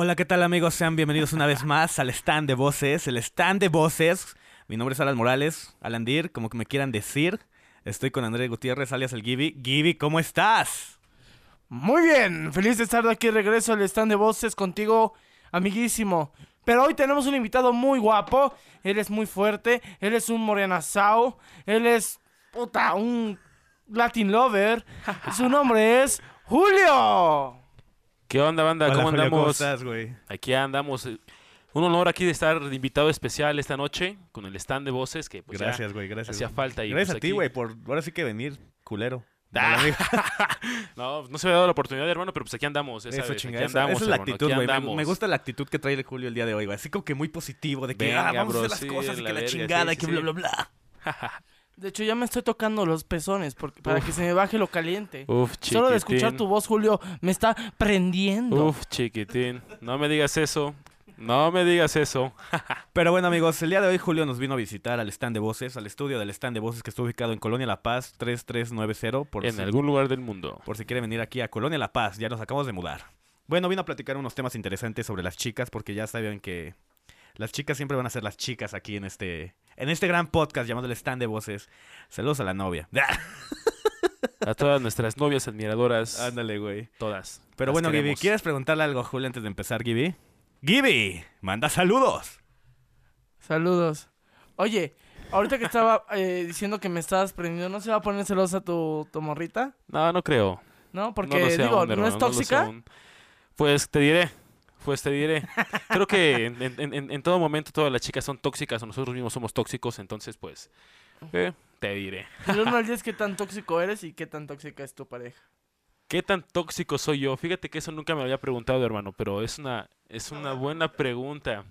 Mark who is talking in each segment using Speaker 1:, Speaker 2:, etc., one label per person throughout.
Speaker 1: Hola, ¿qué tal amigos? Sean bienvenidos una vez más al stand de voces, el stand de voces. Mi nombre es Alan Morales, Alan Dir, como que me quieran decir. Estoy con Andrés Gutiérrez, alias el Gibi. Gibi, ¿cómo estás?
Speaker 2: Muy bien, feliz de estar de aquí regreso al stand de voces contigo, amiguísimo. Pero hoy tenemos un invitado muy guapo, él es muy fuerte, él es un morenazao, él es, puta, un Latin lover. Su nombre es Julio.
Speaker 3: ¿Qué onda, banda?
Speaker 1: Hola,
Speaker 3: ¿Cómo andamos?
Speaker 1: ¿Cómo estás, güey?
Speaker 3: Aquí andamos. Un honor aquí de estar de invitado especial esta noche con el stand de voces que pues
Speaker 1: gracias, güey, gracias.
Speaker 3: hacía falta. Y,
Speaker 1: Gracias
Speaker 3: pues,
Speaker 1: a ti, güey, por ahora sí que venir, culero.
Speaker 3: Ah. No, no se me había dado la oportunidad, hermano, pero pues aquí andamos. ya
Speaker 1: Eso, chingada.
Speaker 3: aquí
Speaker 1: Esa,
Speaker 3: andamos,
Speaker 1: esa es la
Speaker 3: hermano,
Speaker 1: actitud,
Speaker 3: aquí
Speaker 1: güey. Me, gusta la actitud que trae el Julio el día de hoy, güey. Así como que muy positivo, de que
Speaker 3: Venga,
Speaker 1: ah, vamos a hacer las
Speaker 3: sí,
Speaker 1: cosas y
Speaker 3: la
Speaker 1: que la
Speaker 3: verga,
Speaker 1: chingada
Speaker 3: sí,
Speaker 1: y que
Speaker 3: sí,
Speaker 1: bla, bla, bla.
Speaker 2: De hecho, ya me estoy tocando los pezones porque, para que se me baje lo caliente.
Speaker 3: Uf, chiquitín.
Speaker 2: Solo de escuchar tu voz, Julio, me está prendiendo.
Speaker 3: Uf, chiquitín. No me digas eso. No me digas eso.
Speaker 1: Pero bueno, amigos, el día de hoy Julio nos vino a visitar al stand de voces, al estudio del stand de voces que está ubicado en Colonia La Paz 3390. Por
Speaker 3: en
Speaker 1: si,
Speaker 3: algún lugar del mundo.
Speaker 1: por si quiere venir aquí a Colonia La Paz, ya nos acabamos de mudar. Bueno, vino a platicar unos temas interesantes sobre las chicas, porque ya saben que las chicas siempre van a ser las chicas aquí en este, en este gran podcast llamado el stand de voces. Saludos a la novia.
Speaker 3: A todas nuestras novias admiradoras.
Speaker 1: Ándale, güey.
Speaker 3: Todas.
Speaker 1: Pero bueno,
Speaker 3: queremos.
Speaker 1: ¿quieres preguntarle algo a Julio antes de empezar, Gibi? Gibi, manda saludos.
Speaker 2: Saludos. Oye, ahorita que estaba eh, diciendo que me estabas prendiendo, ¿no se va a poner celosa tu, tu morrita?
Speaker 3: No, no creo.
Speaker 2: ¿No? Porque,
Speaker 3: No
Speaker 2: digo,
Speaker 3: aún,
Speaker 2: ¿no es tóxica?
Speaker 3: Pues te diré. Pues te diré. Creo que en, en- en- en todo momento todas las chicas son tóxicas o nosotros mismos somos tóxicos, entonces pues eh, te diré.
Speaker 2: 1 al 10, ¿qué tan tóxico eres y qué tan tóxica es tu pareja?
Speaker 3: ¿Qué tan tóxico soy yo? Fíjate que eso nunca me lo había preguntado, hermano, pero es una es una buena pregunta.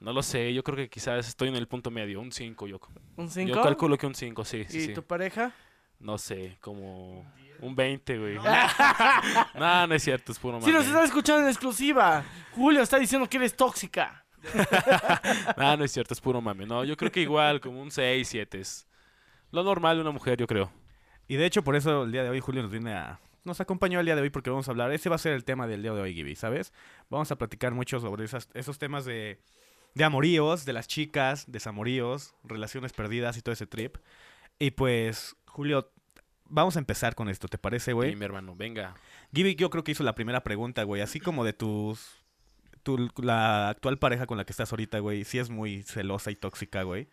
Speaker 3: No lo sé, yo creo que quizás estoy en el punto medio, un 5 yo.
Speaker 2: ¿Un
Speaker 3: Yo
Speaker 2: 5?
Speaker 3: calculo que un 5, sí, sí,
Speaker 2: ¿Y
Speaker 3: sí.
Speaker 2: tu pareja?
Speaker 3: No sé, como un 20, güey. no, no es cierto, es puro
Speaker 2: Si nos
Speaker 3: mame.
Speaker 2: estás escuchando en exclusiva, Julio está diciendo que eres tóxica.
Speaker 3: No, no es cierto, es puro mame. No, yo creo que igual, como un 6, 7 es lo normal de una mujer, yo creo.
Speaker 1: Y de hecho, por eso el día de hoy Julio nos viene a... Nos acompañó el día de hoy porque vamos a hablar... Ese va a ser el tema del día de hoy, Gibi, ¿sabes? Vamos a platicar mucho sobre esas, esos temas de, de amoríos, de las chicas, desamoríos, relaciones perdidas y todo ese trip. Y pues, Julio, vamos a empezar con esto, ¿te parece, güey?
Speaker 3: Sí, mi hermano, venga.
Speaker 1: Gibi yo creo que hizo la primera pregunta, güey. Así como de tus... Tu, la actual pareja con la que estás ahorita, güey, sí es muy celosa y tóxica, güey.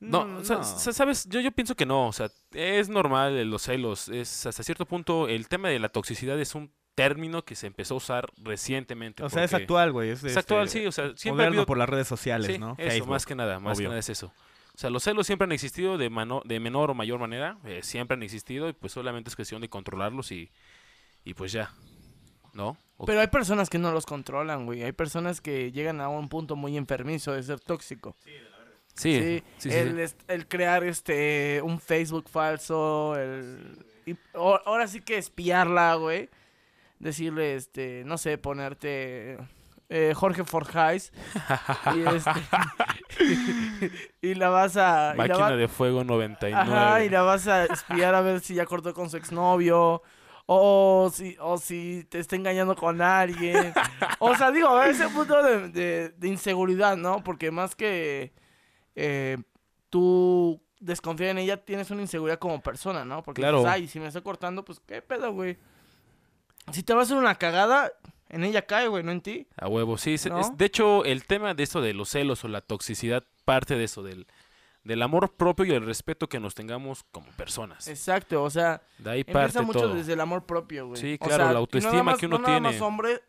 Speaker 3: No,
Speaker 1: Mm,
Speaker 3: o sea, sa- sabes, yo, yo pienso que no, o sea, es normal los celos, es hasta cierto punto el tema de la toxicidad es un término que se empezó a usar recientemente.
Speaker 1: O sea, es actual, güey. Es,
Speaker 3: Es actual,
Speaker 1: este,
Speaker 3: sí, o sea, siempre ha habido
Speaker 1: por las redes sociales,
Speaker 3: Sí,
Speaker 1: ¿no?
Speaker 3: eso,
Speaker 1: Facebook.
Speaker 3: más que nada, más
Speaker 1: obvio.
Speaker 3: que nada es eso. O sea, los celos siempre han existido de, mano- de menor o mayor manera, eh, siempre han existido y pues solamente es cuestión de controlarlos y, y pues ya, ¿no? O-
Speaker 2: Pero hay personas que no los controlan, güey. Hay personas que llegan a un punto muy enfermizo de ser tóxico.
Speaker 3: sí,
Speaker 2: Sí,
Speaker 3: sí, sí, sí.
Speaker 2: el, est- el crear este un Facebook falso, el y o- ahora sí que espiarla, güey. Decirle, este, no sé, ponerte eh, Jorge Forjais y este y la vas a y la
Speaker 3: Máquina
Speaker 2: va-
Speaker 3: de fuego 99.
Speaker 2: Ajá, y la vas a espiar a ver si ya cortó con su exnovio. O si, o si te está engañando con alguien. O sea, digo, a ese punto de, de- de inseguridad, ¿no? Porque más que eh, tú desconfías en ella, tienes una inseguridad como persona, ¿no? Porque
Speaker 3: Claro.
Speaker 2: dices, ay, si me está cortando, pues qué pedo, güey. Si te va a hacer una cagada, en ella cae, güey, no en ti.
Speaker 3: A huevo, sí.
Speaker 2: ¿No?
Speaker 3: es- de hecho, el tema de esto de los celos o la toxicidad parte de eso, del, del amor propio y el respeto que nos tengamos como personas.
Speaker 2: Exacto, o sea,
Speaker 3: De ahí parte
Speaker 2: Empieza mucho
Speaker 3: todo.
Speaker 2: desde el amor propio, güey.
Speaker 3: Sí,
Speaker 2: O
Speaker 3: claro,
Speaker 2: sea,
Speaker 3: la autoestima
Speaker 2: no más-
Speaker 3: que uno
Speaker 2: no
Speaker 3: tiene.
Speaker 2: hombre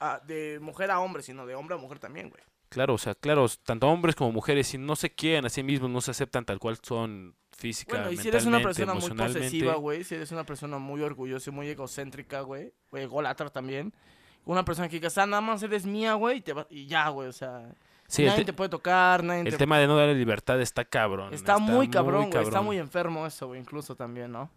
Speaker 2: a- de mujer a hombre, sino de hombre a mujer también, güey.
Speaker 3: Claro, o sea, claro, tanto hombres como mujeres, si no se quieren a sí mismos, no se aceptan tal cual son física,
Speaker 2: Bueno, y si eres una persona muy posesiva, güey, si eres una persona muy orgullosa y muy egocéntrica, güey, güey, ególatra también. Una persona que diga, ah, nada más eres mía, güey, y, te va- y ya, güey, o sea,
Speaker 3: Sí,
Speaker 2: nadie
Speaker 3: te-
Speaker 2: te puede tocar, nadie
Speaker 3: el
Speaker 2: te...
Speaker 3: tema de no darle libertad está cabrón.
Speaker 2: Está, muy cabrón, güey, está muy enfermo eso, güey, incluso también, ¿no?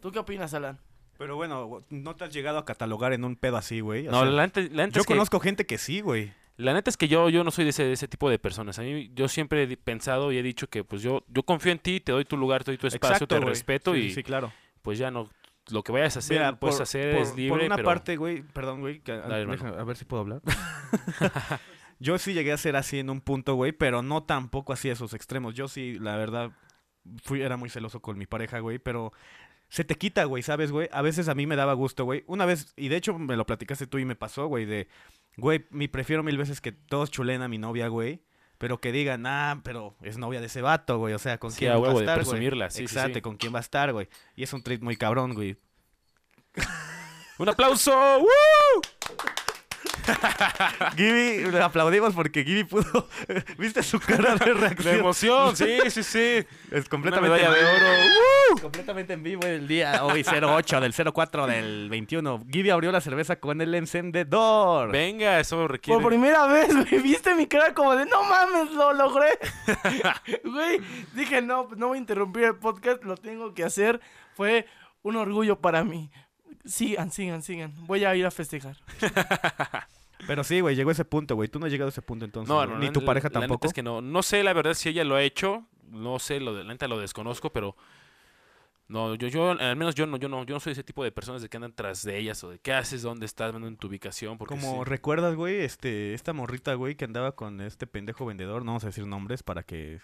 Speaker 2: ¿Tú qué opinas, Alan?
Speaker 1: Pero bueno, no te has llegado a catalogar en un pedo así, güey.
Speaker 3: No,
Speaker 1: sea,
Speaker 3: la neta, la neta
Speaker 1: yo
Speaker 3: es que,
Speaker 1: conozco gente que sí, güey.
Speaker 3: la neta es que yo, yo no soy de ese, de ese tipo de personas. A mí, yo siempre he pensado y he dicho que pues yo, yo confío en ti, te doy tu lugar, te doy tu espacio,
Speaker 1: Exacto,
Speaker 3: te respeto
Speaker 1: Sí,
Speaker 3: y
Speaker 1: Sí, claro.
Speaker 3: pues ya no, lo que vayas a hacer,
Speaker 1: Mira,
Speaker 3: puedes
Speaker 1: por-
Speaker 3: hacer,
Speaker 1: por-
Speaker 3: es libre,
Speaker 1: Por una
Speaker 3: pero...
Speaker 1: parte, güey, perdón, güey, que-
Speaker 3: Dale, hermano.
Speaker 1: deja- a ver si puedo hablar. yo sí llegué a ser así en un punto, güey, pero no tampoco así a esos extremos. Yo sí, la verdad, fui, era muy celoso con mi pareja, güey, pero se te quita, güey, ¿sabes, güey? A veces a mí me daba gusto, güey. Una vez, y de hecho me lo platicaste tú y me pasó, güey, de, güey, me prefiero mil veces que todos chulen a mi novia, güey. Pero que digan, ah, pero es novia de ese vato, güey. O sea, ¿con
Speaker 3: Sí,
Speaker 1: quién
Speaker 3: a
Speaker 1: va a
Speaker 3: huevo, de
Speaker 1: estar, güey?
Speaker 3: presumirla, sí, sí,
Speaker 1: Exacto,
Speaker 3: sí.
Speaker 1: ¿con quién va a estar, güey? Y es un trip muy cabrón, güey.
Speaker 3: ¡Un aplauso! ¡Woo!
Speaker 1: Gibi, le aplaudimos porque Gibi pudo. ¿Viste su cara de
Speaker 3: De
Speaker 1: reacción?
Speaker 3: emoción, sí, sí, sí.
Speaker 1: Es
Speaker 3: Una
Speaker 1: completamente
Speaker 3: medalla de
Speaker 1: vivo.
Speaker 3: oro.
Speaker 1: Completamente en vivo el día hoy 08 del 04 del 21. Gibi abrió la cerveza con el encendedor.
Speaker 3: Venga, eso requiere...
Speaker 2: Por primera vez, güey, viste mi cara como de no mames, lo logré. Güey, dije, no, pues no voy a interrumpir el podcast, lo tengo que hacer. Fue un orgullo para mí. Sigan, sigan, sigan. Voy a ir a festejar.
Speaker 1: Pero sí, güey, llegó ese punto, güey. Tú no has llegado a ese punto entonces.
Speaker 3: No, no,
Speaker 1: Ni
Speaker 3: la-
Speaker 1: tu pareja
Speaker 3: la neta
Speaker 1: tampoco.
Speaker 3: es que no. No sé la verdad si ella lo ha hecho. No sé, lo de la neta lo desconozco, pero. No, yo, yo, al menos yo no, yo no, yo no soy ese tipo de personas de que andan tras de ellas o de qué haces, dónde estás, dónde en tu ubicación, porque
Speaker 1: Como
Speaker 3: sí.
Speaker 1: recuerdas, güey, este, esta morrita, güey, que andaba con este pendejo vendedor, no vamos a decir nombres para que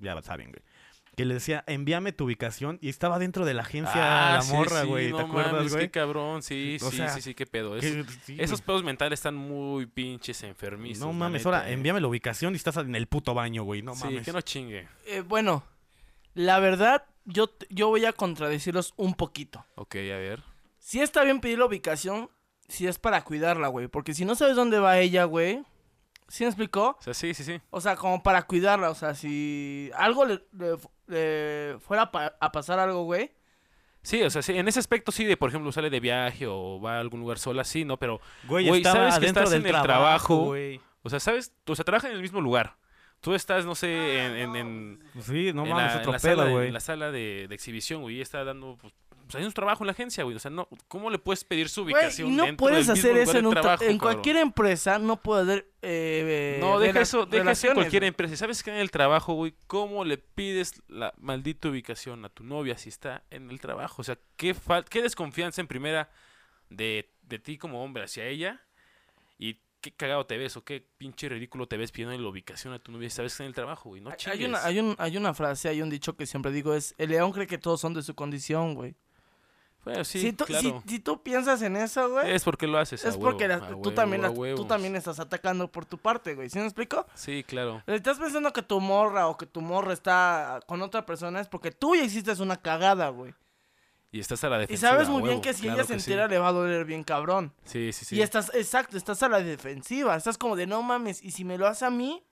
Speaker 1: ya saben, güey. Que le decía, envíame tu ubicación y estaba dentro de la agencia
Speaker 3: Ah,
Speaker 1: la
Speaker 3: sí,
Speaker 1: morra,
Speaker 3: sí,
Speaker 1: güey.
Speaker 3: no
Speaker 1: ¿Te acuerdas,
Speaker 3: mames,
Speaker 1: güey?
Speaker 3: Qué cabrón, sí,
Speaker 1: O
Speaker 3: sí,
Speaker 1: sea,
Speaker 3: sí, sí, qué pedo. Es-
Speaker 1: Que- sí,
Speaker 3: esos pedos mentales están muy pinches enfermizos.
Speaker 1: No mames, ahora
Speaker 3: eh.
Speaker 1: envíame la ubicación y estás en el puto baño, güey. No
Speaker 3: sí,
Speaker 1: mames.
Speaker 3: que no chingue.
Speaker 2: Eh, bueno, la verdad, yo, yo voy a contradecirlos un poquito.
Speaker 3: Ok, a ver.
Speaker 2: Si está bien pedir la ubicación, si es para cuidarla, güey. Porque si no sabes dónde va ella, güey. ¿Sí me explicó?
Speaker 3: O sea, sí, sí, sí.
Speaker 2: O sea, como para cuidarla. O sea, si algo le, le- le fuera pa- a pasar algo, güey.
Speaker 3: Sí, o sea, sí, en ese aspecto sí, de por ejemplo, sale de viaje o va a algún lugar sola, sí, ¿no? Pero
Speaker 1: Güey,
Speaker 3: Güey,
Speaker 1: estaba
Speaker 3: sabes que estás
Speaker 1: del
Speaker 3: en el
Speaker 1: trabajo,
Speaker 3: trabajo.
Speaker 1: güey.
Speaker 3: O sea, ¿sabes? O sea, trabajan en el mismo lugar. Tú estás, no sé, en, en, en,
Speaker 1: Sí, no
Speaker 3: en
Speaker 1: mames,
Speaker 3: la, en
Speaker 1: otro
Speaker 3: la
Speaker 1: pedo,
Speaker 3: sala, de-
Speaker 1: güey.
Speaker 3: en la sala de, de exhibición, güey, está dando, pues, pues, haciendo su trabajo en la agencia, güey. O sea, no, ¿cómo le puedes pedir su ubicación
Speaker 2: no
Speaker 3: dentro
Speaker 2: puedes
Speaker 3: del
Speaker 2: hacer eso en,
Speaker 3: de
Speaker 2: un tra-
Speaker 3: trabajo,
Speaker 2: en
Speaker 3: cabrón?
Speaker 2: cualquier empresa. No puede haber. eh,
Speaker 3: No, deja eso, deja eso en cualquier
Speaker 2: güey.
Speaker 3: empresa. ¿Sabes que en el trabajo, güey? ¿Cómo le pides la maldita ubicación a tu novia si está en el trabajo? O sea, ¿qué, fal- qué desconfianza en primera de, de ti como hombre hacia ella? Y qué cagado te ves o qué pinche ridículo te ves pidiendo la ubicación a tu novia si sabes que está en el trabajo, güey. No
Speaker 2: Hay-. Hay una, hay, un, hay una frase, hay un dicho que siempre digo: es el león cree que todos son de su condición, güey.
Speaker 3: Bueno, sí,
Speaker 2: si, tú, si-
Speaker 3: claro.
Speaker 2: si tú piensas en eso, güey.
Speaker 3: Es porque lo haces, a
Speaker 2: Es porque
Speaker 3: huevo,
Speaker 2: la-
Speaker 3: a
Speaker 2: tú,
Speaker 3: huevo,
Speaker 2: también la- tú también estás atacando por tu parte, güey. ¿Sí me explico?
Speaker 3: Sí, claro.
Speaker 2: Estás pensando que tu morra o que tu morra está con otra persona es porque tú ya hiciste una cagada, güey.
Speaker 3: Y estás a la
Speaker 2: Y
Speaker 3: defensiva.
Speaker 2: sabes
Speaker 3: a
Speaker 2: muy bien que si
Speaker 3: claro
Speaker 2: ella se
Speaker 3: sí.
Speaker 2: entera le va a doler bien cabrón.
Speaker 3: Sí, sí, sí.
Speaker 2: Y estás, exacto, estás a la defensiva. Estás como de no mames. Y si me lo hace a mí,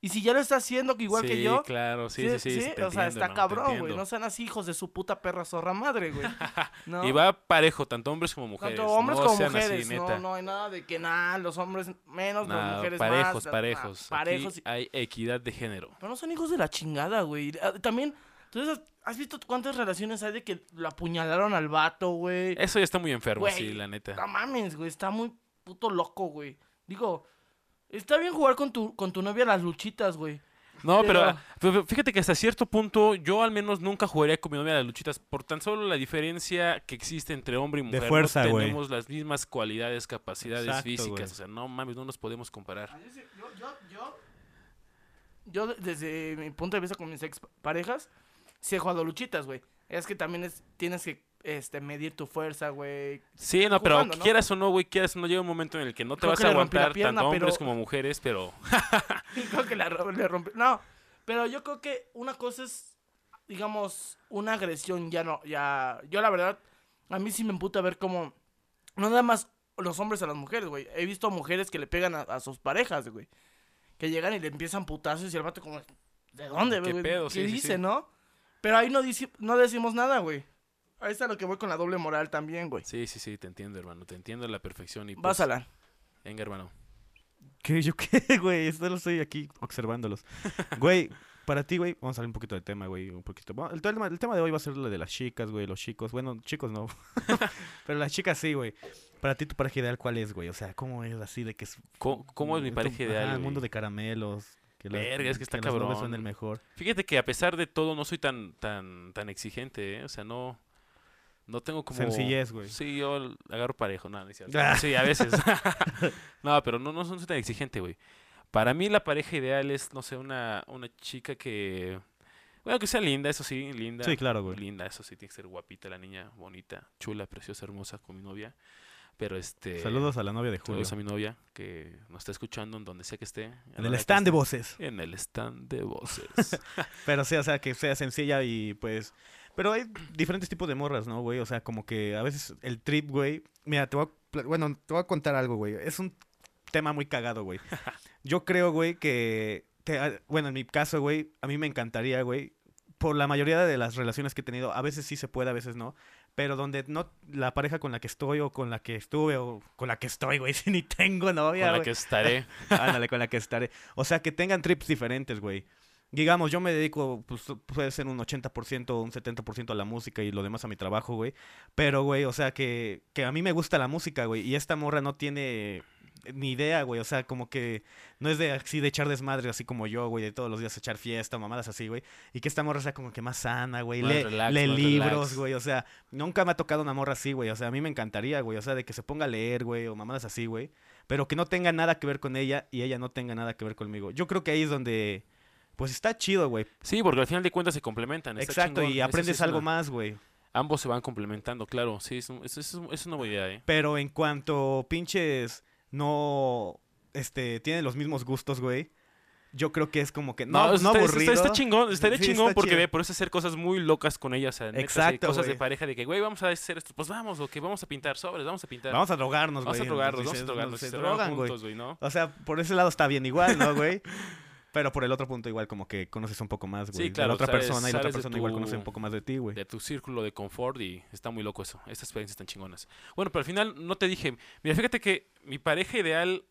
Speaker 2: y si ya lo está haciendo igual que
Speaker 3: Sí,
Speaker 2: yo.
Speaker 3: claro, sí, sí, sí. sí, te
Speaker 2: o sea, está cabrón, güey. No sean así hijos de su puta perra zorra madre, güey. ¿No?
Speaker 3: Y va parejo, tanto hombres como mujeres.
Speaker 2: Tanto hombres
Speaker 3: no
Speaker 2: como mujeres,
Speaker 3: así,
Speaker 2: no,
Speaker 3: neta.
Speaker 2: no hay nada de que nada, los hombres menos, las mujeres
Speaker 3: parejos,
Speaker 2: más. nah,
Speaker 3: parejos. Aquí
Speaker 2: parejos. y-
Speaker 3: hay equidad de género.
Speaker 2: Pero no son hijos de la chingada, güey. Ah, También, entonces, ¿has visto cuántas relaciones hay de que lo apuñalaron al vato, güey?
Speaker 3: Eso ya está muy enfermo,
Speaker 2: Güey,
Speaker 3: sí, la neta.
Speaker 2: No mames, güey, está muy puto loco, güey. Digo, está bien jugar con tu, con tu novia a las luchitas, güey.
Speaker 3: No, pero, fíjate que hasta cierto punto yo al menos nunca jugaría con mi novia a las luchitas por tan solo la diferencia que existe entre hombre y mujer.
Speaker 1: fuerza,
Speaker 3: no
Speaker 1: güey.
Speaker 3: tenemos las mismas cualidades, capacidades
Speaker 1: Exacto,
Speaker 3: físicas. O sea, no mames, no nos podemos comparar.
Speaker 2: Yo, yo, yo, yo de- desde mi punto de vista con mis ex parejas, sí he jugado luchitas, güey. Es que también es, tienes que este, medir tu fuerza, güey.
Speaker 3: Sí, no, pero
Speaker 2: ¿no?
Speaker 3: quieras o no, güey, quieras o no, llega un momento en el que no te
Speaker 2: Creo
Speaker 3: vas a aguantar
Speaker 2: pierna,
Speaker 3: tanto hombres
Speaker 2: pero-
Speaker 3: como mujeres, pero
Speaker 2: Creo que la le. No, pero yo creo que una cosa es, digamos, una agresión, ya no, ya. Yo la verdad, a mí sí me emputa ver cómo. No nada más los hombres a las mujeres, güey. He visto mujeres que le pegan a, a sus parejas, güey. Que llegan y le empiezan putazos y el vato como. ¿De dónde,
Speaker 3: ¿Qué
Speaker 2: güey?
Speaker 3: pedo?
Speaker 2: ¿Qué
Speaker 3: Sí,
Speaker 2: dice,
Speaker 3: sí.
Speaker 2: no? Pero ahí no, no decimos nada, güey. Ahí está lo que voy con la doble moral también, güey.
Speaker 3: sí, sí, sí, te entiendo, hermano, te entiendo a la perfección y pues,
Speaker 2: Vas a la.
Speaker 3: venga, hermano.
Speaker 1: ¿Qué? ¿Yo qué, güey? Solo estoy aquí observándolos. Güey, para ti, güey, vamos a hablar un poquito del tema, güey. Un poquito. Bueno, el, tema, el tema de hoy va a ser lo de las chicas, güey, los chicos. Bueno, chicos no. Pero las chicas sí, güey. Para ti, tu pareja ideal, ¿cuál es, güey? O sea, ¿cómo es así de que es.
Speaker 3: ¿Cómo, cómo es mi pareja ideal?
Speaker 1: el
Speaker 3: güey?
Speaker 1: mundo de caramelos. Que las-
Speaker 3: Verga, es que está
Speaker 1: nubes
Speaker 3: cabrón.
Speaker 1: son el mejor.
Speaker 3: Fíjate que a pesar de todo no soy tan tan tan exigente, ¿eh? o sea, no No tengo como...
Speaker 1: Sencillez, güey.
Speaker 3: Sí, yo agarro parejo, nada, no es cierto.
Speaker 1: Ah.
Speaker 3: Sí, a veces. no, pero no, no soy tan exigente, güey. Para mí la pareja ideal es, no sé, una, una chica que... Bueno, que sea linda, eso sí, linda.
Speaker 1: Sí, claro, güey.
Speaker 3: Linda, eso sí, tiene que ser guapita la niña, bonita, chula, preciosa, hermosa, con mi novia. Pero este...
Speaker 1: Saludos a la novia de Julio.
Speaker 3: Saludos a mi novia que nos está escuchando en donde sea que esté.
Speaker 1: En el stand de voces.
Speaker 3: En el stand de voces.
Speaker 1: Pero sí, o sea, que sea sencilla y pues... Pero hay diferentes tipos de morras, ¿no, güey? O sea, como que a veces el trip, güey... Mira, te voy a... Bueno, te voy a contar algo, güey. Es un tema muy cagado, güey. Yo creo, güey, que... te- a- bueno, en mi caso, güey, a mí me encantaría, güey, por la mayoría de las relaciones que he tenido, a veces sí se puede, a veces no, pero donde no la pareja con la que estoy o con la que estuve o con la que estoy, güey, si ni tengo novia,
Speaker 3: con la
Speaker 1: güey.
Speaker 3: que estaré.
Speaker 1: Ándale, con la que estaré. O sea, que tengan trips diferentes, güey. Digamos, yo me dedico, pues puede ser un 80% o un 70% a la música y lo demás a mi trabajo, güey. Pero, güey, o sea, que, que a mí me gusta la música, güey. Y esta morra no tiene ni idea, güey. O sea, como que no es de así de echar desmadre, así como yo, güey, de todos los días echar fiesta, mamadas así, güey. Y que esta morra sea como que más sana, güey. Lee,
Speaker 3: relax,
Speaker 1: lee libros,
Speaker 3: relax.
Speaker 1: güey. O sea, nunca me ha tocado una morra así, güey. O sea, a mí me encantaría, güey. O sea, de que se ponga a leer, güey, o mamadas así, güey. Pero que no tenga nada que ver con ella y ella no tenga nada que ver conmigo. Yo creo que ahí es donde, pues está chido, güey.
Speaker 3: Sí, porque al final de cuentas se complementan. está
Speaker 1: Exacto,
Speaker 3: chingón.
Speaker 1: y aprendes
Speaker 3: es
Speaker 1: algo
Speaker 3: una-
Speaker 1: más, güey.
Speaker 3: Ambos se van complementando, claro. Sí, es, un- es, es, un- es una buena idea, ¿eh?
Speaker 1: Pero en cuanto pinches no, este, tienen los mismos gustos, güey. Yo creo que es como que no, no,
Speaker 3: está, está-
Speaker 1: aburrido.
Speaker 3: está chingón, estaría
Speaker 1: Sí,
Speaker 3: chingón porque ve, por eso hacer cosas muy locas con ellas. o sea, neta, sí,
Speaker 1: Exacto,
Speaker 3: cosas de pareja de que, güey, vamos a hacer esto. Pues vamos, que vamos a pintar sobres, vamos a pintar.
Speaker 1: Vamos a drogarnos, güey.
Speaker 3: Vamos a drogarnos, vamos a drogarnos.
Speaker 1: Se
Speaker 3: Se drogan
Speaker 1: güey,
Speaker 3: ¿no?
Speaker 1: O sea, por ese lado está bien igual, ¿no, güey? Pero por el otro punto igual como que conoces un poco más, güey.
Speaker 3: Sí,
Speaker 1: de
Speaker 3: claro,
Speaker 1: la otra persona y la otra persona igual conoce un poco más de ti, güey.
Speaker 3: de tu círculo de confort y está muy loco eso. Estas experiencias están chingonas. Bueno, pero al final no te dije, mira, fíjate que mi pareja ideal,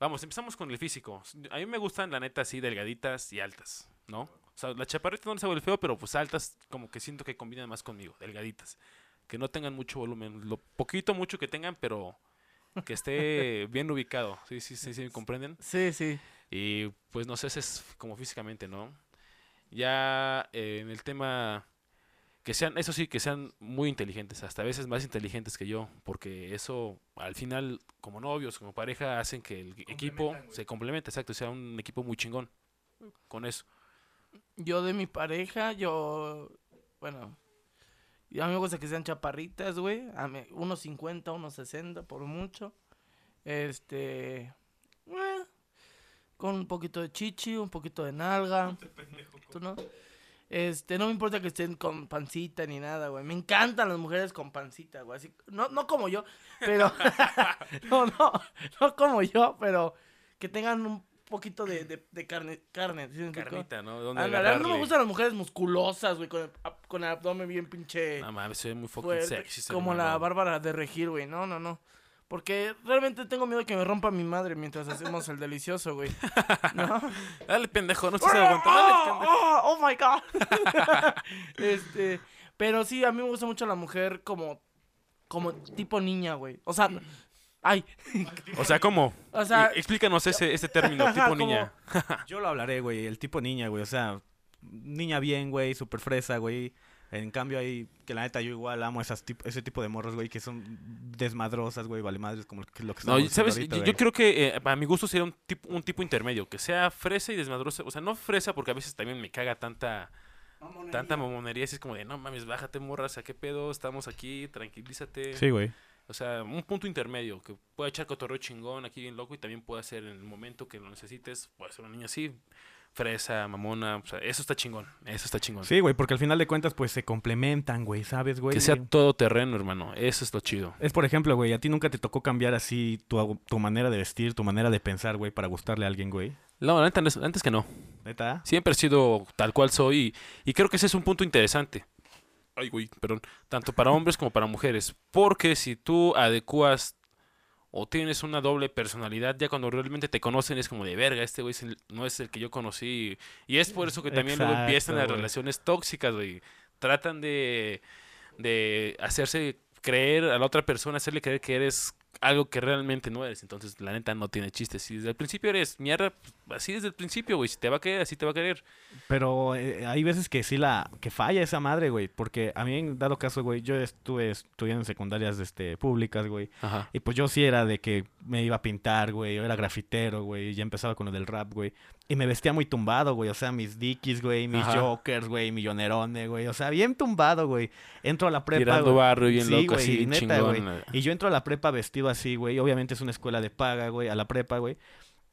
Speaker 3: vamos, empezamos con el físico. A mí me gustan, la neta, así, delgaditas y altas, ¿no? O sea, la chaparrita no les hago el feo, pero pues altas como que siento que combinan más conmigo, delgaditas. Que no tengan mucho volumen, lo poquito, mucho que tengan, pero que esté bien ubicado. Sí, sí, sí, sí, ¿me comprenden?
Speaker 2: Sí, sí.
Speaker 3: Y pues no sé, ese es como físicamente, ¿no? Ya eh, en el tema que sean, eso sí, que sean muy inteligentes, hasta a veces más inteligentes que yo, porque eso al final, como novios, como pareja, hacen que el equipo se complemente, exacto, sea un equipo muy chingón con eso.
Speaker 2: Yo de mi pareja, yo. Bueno. Y a mí me gusta que sean chaparritas, güey. A mí, unos 50, unos 60, por mucho. Este. Con un poquito de chichi, un poquito de nalga. ¿Tú no? Este, no me importa que estén con pancita ni nada, güey. Me encantan las mujeres con pancita, güey. Así, no, no como yo, pero. no, no, no como yo, pero que tengan un poquito de, de, de carne, carne. ¿sí?
Speaker 3: Carnita, ¿no? ¿Dónde
Speaker 2: Ándale, a mí no me gustan las mujeres musculosas, güey, con el, con el abdomen bien pinche
Speaker 3: No mames, se ve muy fucking
Speaker 2: fuerte,
Speaker 3: sexy.
Speaker 2: como la. Bárbara de Regir, güey. No, no, no. Porque realmente tengo miedo que me rompa mi madre mientras hacemos el delicioso, güey. ¿No?
Speaker 3: Dale, pendejo, no estás aguantando. Dale,
Speaker 2: ¡Oh,
Speaker 3: pendejo.
Speaker 2: oh, oh my god. este, pero sí, a mí me gusta mucho la mujer como como tipo niña, güey. O sea, ay,
Speaker 3: O sea, ¿cómo?
Speaker 2: o sea,
Speaker 3: Y- Explícanos ese, ese término, tipo
Speaker 2: como-
Speaker 3: niña.
Speaker 1: Yo lo hablaré, güey, el tipo niña, güey, o sea, niña bien, güey, súper fresa, güey. En cambio ahí, que la neta yo igual amo esas tip- ese tipo de morros, güey, que son desmadrosas, güey, vale madres, como lo que, lo que
Speaker 3: No, ¿sabes? Yo, yo creo que eh, a mi gusto sería un tipo, un tipo intermedio, que sea fresa y desmadrosa. O sea, no fresa porque a veces también me caga tanta tanta mamonería. Así es como de, no mames, bájate, morras, ¿a qué pedo? Estamos aquí, tranquilízate.
Speaker 1: Sí, güey.
Speaker 3: O sea, un punto intermedio, que pueda echar cotorreo chingón aquí bien loco y también puede ser en el momento que lo necesites, puede ser una niña así, fresa, mamona. O sea, eso está chingón, eso está chingón.
Speaker 1: Sí, güey, porque al final de cuentas, pues se complementan, güey, ¿sabes, güey?
Speaker 3: que sea todo terreno, hermano. Eso es lo chido.
Speaker 1: Es por ejemplo, güey, a ti nunca te tocó cambiar así tu, tu manera de vestir, tu manera de pensar, güey, para gustarle a alguien, güey.
Speaker 3: No, la neta, no es- antes que no.
Speaker 1: ¿Neta?
Speaker 3: Siempre he sido tal cual soy y, y creo que ese es un punto interesante. Ay, güey, perdón. Tanto para hombres como para mujeres. Porque si tú adecuas o tienes una doble personalidad, ya cuando realmente te conocen es como de verga, este güey no es el que yo conocí. Y es por eso que también luego
Speaker 1: Exacto,
Speaker 3: empiezan las relaciones tóxicas, güey. Tratan de, de hacerse creer a la otra persona, hacerle creer que eres algo que realmente no eres. Entonces, la neta no tiene chiste. Si desde el principio eres mierda, pues, así desde el principio, güey. Si te va a querer, así te va a querer.
Speaker 1: Pero eh, hay veces que sí la que falla esa madre, güey, porque a mí en dado caso, güey, yo estuve estudiando en secundarias este públicas, güey,
Speaker 3: Ajá.
Speaker 1: y pues yo sí era de que me iba a pintar, güey, yo era grafitero, güey, ya empezaba con lo del rap, güey, y me vestía muy tumbado, güey, o sea, mis dickies, güey, mis
Speaker 3: Ajá.
Speaker 1: jokers, güey, millonerone, güey, o sea, bien tumbado, güey. Entro a la prepa,
Speaker 3: Tirando
Speaker 1: güey.
Speaker 3: barrio bien
Speaker 1: Sí,
Speaker 3: loco,
Speaker 1: güey,
Speaker 3: así,
Speaker 1: neta,
Speaker 3: chingón.
Speaker 1: güey. Y yo entro a la prepa vestido así, güey. Obviamente es una escuela de paga, güey, a la prepa, güey.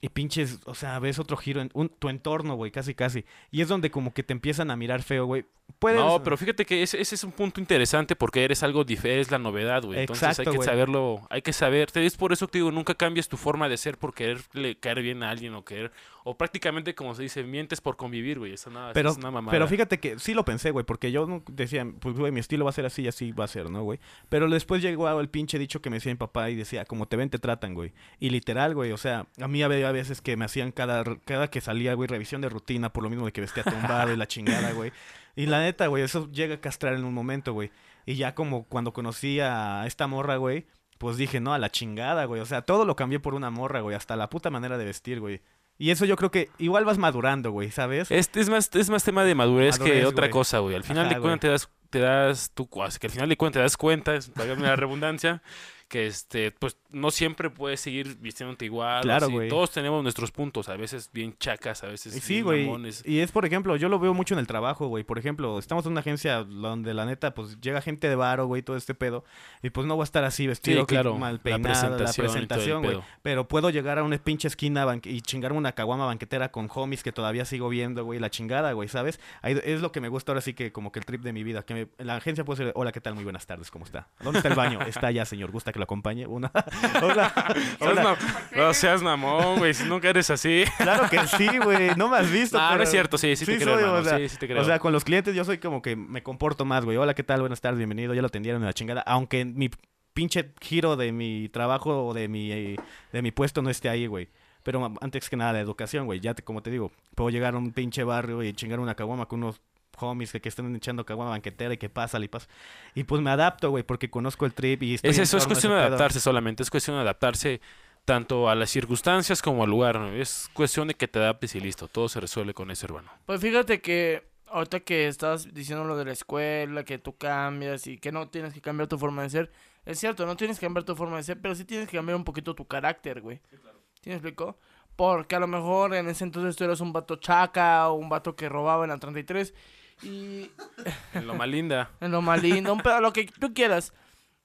Speaker 1: Y pinches, o sea, ves otro giro en un- tu entorno, güey, casi, casi. Y es donde como que te empiezan a mirar feo, güey. Puedes...
Speaker 3: No, pero fíjate que ese, ese es un punto interesante porque eres algo diferente, es la novedad, güey. Entonces hay
Speaker 1: Exacto,
Speaker 3: que
Speaker 1: güey.
Speaker 3: saberlo, hay que saber. te- Es por eso que te digo, nunca cambies tu forma de ser por quererle caer bien a alguien o querer, o prácticamente como se dice, mientes por convivir, güey. Eso nada,
Speaker 1: Pero,
Speaker 3: es una mamada.
Speaker 1: pero fíjate que sí lo pensé, güey, porque yo decía, pues, güey, mi estilo va a ser así y así va a ser, ¿no, güey? Pero después llegó el pinche dicho que me decía mi papá y decía, como te ven, te tratan, güey. Y literal, güey, o sea, a mí había veces que me hacían cada, cada que salía, güey, revisión de rutina por lo mismo de que vestía tumbado y la chingada, güey. Y la neta, güey, eso llega a castrar en un momento, güey. Y ya como cuando conocí a esta morra, güey, pues dije, no, a la chingada, güey. O sea, todo lo cambié por una morra, güey. Hasta la puta manera de vestir, güey. Y eso yo creo que igual vas madurando, güey, ¿sabes?
Speaker 3: Este es más, es más tema de madurez,
Speaker 1: Madurez,
Speaker 3: que otra
Speaker 1: güey.
Speaker 3: cosa, güey. Al final
Speaker 1: Ajá,
Speaker 3: de cuentas te das, te das tú, que al final de cuentas te das cuenta, es la redundancia, que este, pues no siempre puedes seguir vistiéndote igual.
Speaker 1: Claro, güey.
Speaker 3: Todos tenemos nuestros puntos, a veces bien chacas, a veces
Speaker 1: Y Sí,
Speaker 3: bien
Speaker 1: güey. Y es, por ejemplo, yo lo veo mucho en el trabajo, güey. Por ejemplo, estamos en una agencia donde la neta, pues llega gente de varo, güey, todo este pedo. Y pues no voy a estar así vestido,
Speaker 3: Sí, claro,
Speaker 1: mal peinado, la
Speaker 3: presentación
Speaker 1: güey. Pero puedo llegar a una pinche esquina y chingarme una caguama banquetera con homies que todavía sigo viendo, güey. La chingada, güey, ¿sabes? Ahí es lo que me gusta ahora sí que como que el trip de mi vida. Que me- la agencia puede ser, hola, ¿qué tal? Muy buenas tardes, ¿cómo está? ¿Dónde está el baño? Está allá, señor. ¿Gusta que lo acompañe? Una... hola. Hola.
Speaker 3: No seas mamón, güey, si nunca eres así.
Speaker 1: Claro que sí, güey. No me has visto.
Speaker 3: No, no
Speaker 1: pero-
Speaker 3: es cierto, sí, sí te creo,
Speaker 1: soy, o sea,
Speaker 3: sí, sí te creo.
Speaker 1: O sea, con los clientes yo soy como que me comporto más, güey. Hola, ¿qué tal? Buenas tardes, bienvenido. Ya lo atendieron en la chingada. Aunque mi pinche giro de mi trabajo o de mi, de mi puesto no esté ahí, güey. Pero antes que nada, la educación, güey. Ya, te, como te digo, puedo llegar a un pinche barrio y chingar una caguama con unos homies que, que están echando caguama banquetera y que pasa y pasa. Y pues me adapto, güey, porque conozco el trip y estoy
Speaker 3: Es eso, es cuestión de
Speaker 1: pedo.
Speaker 3: adaptarse solamente, es cuestión de adaptarse tanto a las circunstancias como al lugar, ¿no? Es cuestión de que te adaptes y listo, todo se resuelve con eso, hermano.
Speaker 2: Pues fíjate que ahorita que estás diciendo lo de la escuela, que tú cambias y que no tienes que cambiar tu forma de ser, es cierto, no tienes que cambiar tu forma de ser, pero sí tienes que cambiar un poquito tu carácter, güey. ¿Sí me explico? Porque a lo mejor en ese entonces tú eras un vato chaca o un vato que robaba en la 33 y
Speaker 3: En lo más linda.
Speaker 2: en lo más lindo, un pedo, lo que tú quieras.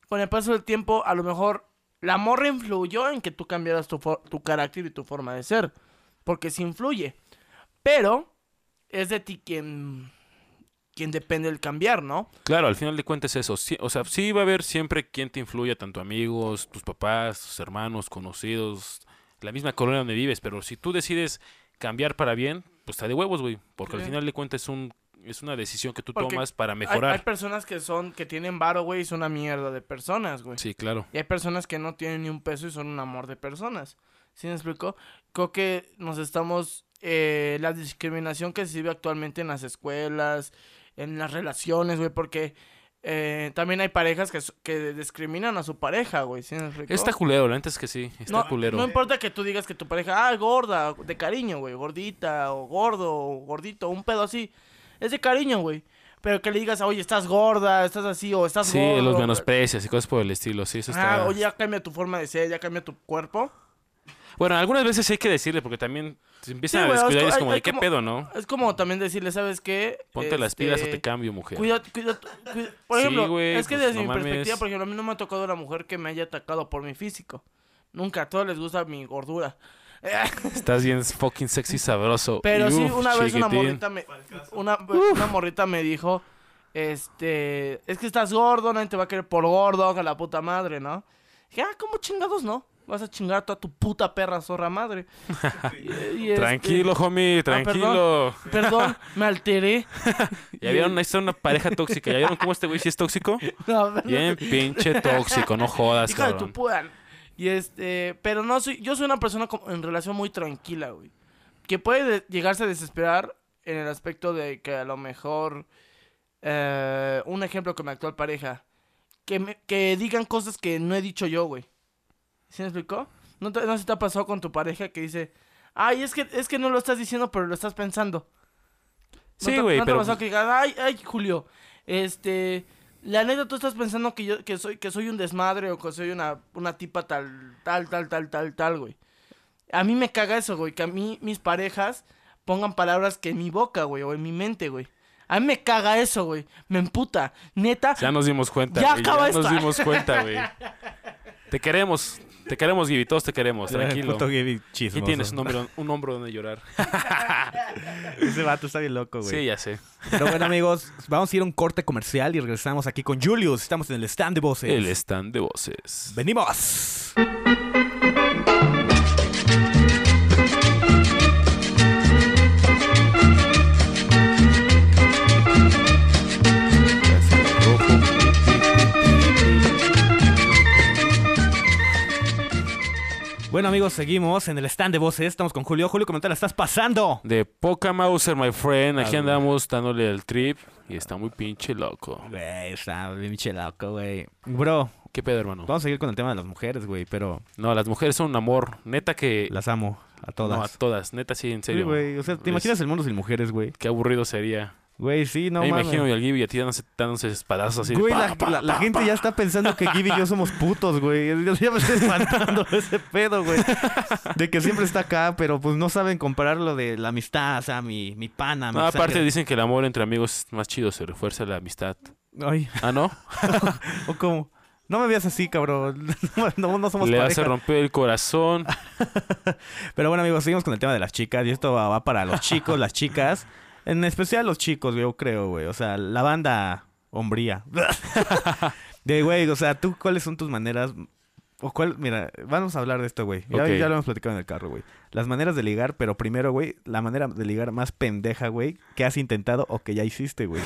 Speaker 2: Con el paso del tiempo, a lo mejor la morra influyó en que tú cambiaras tu, tu carácter y tu forma de ser. Porque sí influye. Pero es de ti quien, quien depende el cambiar, ¿no?
Speaker 3: Claro, al final de cuentas es eso. Sí, o sea, sí va a haber siempre quien te influya, tanto amigos, tus papás, tus hermanos, conocidos, la misma colonia donde vives, pero si tú decides cambiar para bien, pues está de huevos, güey, porque al final de cuentas es un es una decisión que tú
Speaker 2: Porque
Speaker 3: tomas para mejorar.
Speaker 2: hay personas que son, que tienen varo, güey, y son una mierda de personas, güey.
Speaker 3: Sí, claro.
Speaker 2: Y hay personas que no tienen ni un peso y son un amor de personas. ¿Sí me explico? Creo que nos estamos... eh, la discriminación que se vive actualmente en las escuelas, en las relaciones, güey, porque eh, también hay parejas que, que discriminan a su pareja, güey. ¿Sí me explico?
Speaker 3: Está culero, la neta es que sí, está
Speaker 2: no,
Speaker 3: culero.
Speaker 2: no importa que tú digas que tu pareja, ah, gorda, de cariño, güey, gordita, o gordo, o gordito, un pedo así. Es de cariño, güey. Pero que le digas, oye, estás gorda, estás así, o estás
Speaker 3: Sí,
Speaker 2: gordo.
Speaker 3: los menosprecias y cosas por el estilo, sí, eso está...
Speaker 2: Ah, oye, ya cambia tu forma de ser, ya cambia tu cuerpo.
Speaker 3: Bueno, algunas veces sí hay que decirle porque también se empiezan
Speaker 2: Sí,
Speaker 3: a descuidar y es como
Speaker 2: hay
Speaker 3: de qué
Speaker 2: como-
Speaker 3: pedo, ¿no?
Speaker 2: Es como también decirle, ¿sabes qué?
Speaker 3: Ponte las pilas o
Speaker 2: Este,
Speaker 3: te cambio, mujer.
Speaker 2: Cuida, cuida, cuida- Por
Speaker 3: Sí,
Speaker 2: ejemplo, es que
Speaker 3: pues,
Speaker 2: desde
Speaker 3: no
Speaker 2: mi
Speaker 3: mames.
Speaker 2: perspectiva, por ejemplo, a mí no me ha tocado una mujer que me haya atacado por mi físico. Nunca, a todos les gusta mi gordura.
Speaker 3: Estás bien fucking sexy sabroso.
Speaker 2: Pero
Speaker 3: Y
Speaker 2: sí,
Speaker 3: uf,
Speaker 2: una vez una morrita me, una, una morrita me dijo, este, es que estás gordo, nadie te va a querer por gordo, que la puta madre, ¿no? Dije, ah, ¿cómo chingados no? Vas a chingar a toda tu puta perra zorra madre. Y- y este-
Speaker 3: Tranquilo, homie, tranquilo.
Speaker 2: Perdón, me alteré.
Speaker 3: ¿Ya vieron? Ahí está una pareja tóxica. ¿Ya vieron cómo este güey sí es tóxico?
Speaker 2: No.
Speaker 3: Bien pinche tóxico, no jodas,
Speaker 2: Hija de tu
Speaker 3: cabrón.
Speaker 2: puta. Y este, pero no soy, yo soy una persona como- en relación muy tranquila, güey. Que puede de- llegarse a desesperar en el aspecto de que a lo mejor, eh, un ejemplo con mi actual pareja, que, me- que digan cosas que no he dicho yo, güey. ¿Sí me explicó? ¿No, te, no se te ha pasado con tu pareja que dice, ay, es que, es que no lo estás diciendo, pero lo estás pensando? ¿No
Speaker 3: Sí,
Speaker 2: te-
Speaker 3: güey,
Speaker 2: ¿no te ha
Speaker 3: pero...
Speaker 2: pasado que digas, ay, ay, Julio, este, la neta tú estás pensando que yo, que soy, que soy un desmadre o que soy una, una tipa tal, tal, tal, tal, tal, tal, güey. A mí me caga eso, güey, que a mí mis parejas pongan palabras que en mi boca, güey, o en mi mente, güey. A mí me caga eso, güey. Me emputa. Neta,
Speaker 3: Ya nos dimos cuenta,
Speaker 2: Ya
Speaker 3: güey.
Speaker 2: acaba
Speaker 3: Ya nos dimos cuenta, güey. Te queremos. Te queremos, Gibi. Todos te queremos. Tranquilo.
Speaker 1: Puto
Speaker 3: Y tienes un hombro, un hombro donde llorar.
Speaker 1: Ese vato está bien loco, güey.
Speaker 3: Sí, ya sé.
Speaker 1: Pero bueno, amigos, vamos a ir a un corte comercial y regresamos aquí con Julius. Estamos en el stand de voces.
Speaker 3: El stand de voces.
Speaker 1: ¡Venimos! Bueno, amigos, seguimos en el stand de voces. Estamos con Julio. Julio, ¿cómo te la estás pasando?
Speaker 3: De Poca Mauser, my friend. Aquí andamos dándole el trip. Y está muy pinche loco.
Speaker 1: Güey, está bien loco, güey. Bro,
Speaker 3: ¿Qué pedo, hermano?
Speaker 1: vamos a seguir con el tema de las mujeres, güey, pero
Speaker 3: No, las mujeres son un amor. Neta que.
Speaker 1: las amo a todas.
Speaker 3: No, a todas. Neta, sí, en
Speaker 1: Sí,
Speaker 3: serio.
Speaker 1: güey. O sea, ¿te imaginas el mundo sin mujeres, güey?
Speaker 3: Qué aburrido sería.
Speaker 1: Güey, sí, no
Speaker 3: me
Speaker 1: mames.
Speaker 3: imagino y al Gibi y a ti dándose, dándose espadazos así.
Speaker 1: Güey,
Speaker 3: pa,
Speaker 1: la,
Speaker 3: pa,
Speaker 1: la- la
Speaker 3: pa,
Speaker 1: gente ya está pensando que Gibby y yo somos putos, güey. Yo ya me estoy espantando ese pedo, güey. De que siempre está acá, pero pues no saben comparar lo de la amistad, o sea, mi, mi pana. mi
Speaker 3: No, aparte
Speaker 1: sangre.
Speaker 3: dicen que el amor entre amigos es más chido, se refuerza la amistad.
Speaker 1: Ay,
Speaker 3: Ah, ¿no?
Speaker 1: ¿o cómo? No me veas así, cabrón. No, no somos
Speaker 3: Le
Speaker 1: pareja.
Speaker 3: hace romper el corazón.
Speaker 1: Pero bueno, amigos, seguimos con el tema de las chicas. Y esto va, va para los chicos, las chicas. En especial los chicos, yo creo, güey. O sea, la banda hombría. De, güey, o sea, ¿tú cuáles son tus maneras? O cuál, mira, vamos a hablar de esto, güey. Ya, ya lo hemos platicado en el carro, güey. Las maneras de ligar, pero primero, güey, la manera de ligar más pendeja, güey, que has intentado o que ya hiciste, güey.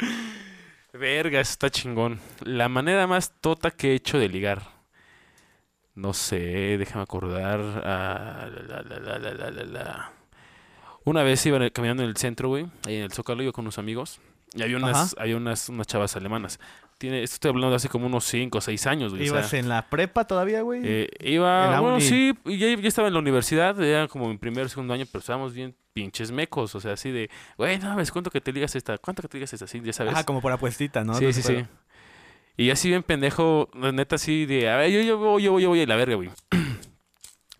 Speaker 3: Verga, eso está chingón. La manera más tota que he hecho de ligar. No sé, déjame acordar. Ah, la, la, la, la, la, la, la. Una vez iba caminando en el centro, güey, ahí en el Zócalo, yo con unos amigos. Y había unas, había unas, unas chavas alemanas. Tiene, esto estoy hablando de hace como unos 5 o 6 años, güey. o sea,
Speaker 1: ¿Ibas en la prepa todavía, güey?
Speaker 3: eh, iba, bueno,
Speaker 1: uni.
Speaker 3: sí, y ya, ya estaba en la universidad, era como en primer o segundo año, pero estábamos bien pinches mecos, o sea, así de, güey, no mames, ¿cuánto que te ligas esta? ¿Cuánto que te ligas esta? Sí, ya sabes.
Speaker 1: Ajá, como por apuestita, ¿no?
Speaker 3: Sí,
Speaker 1: No
Speaker 3: sí, sí. Y así bien pendejo, neta así de, a ver, yo, yo voy, yo voy, yo voy a la verga, güey.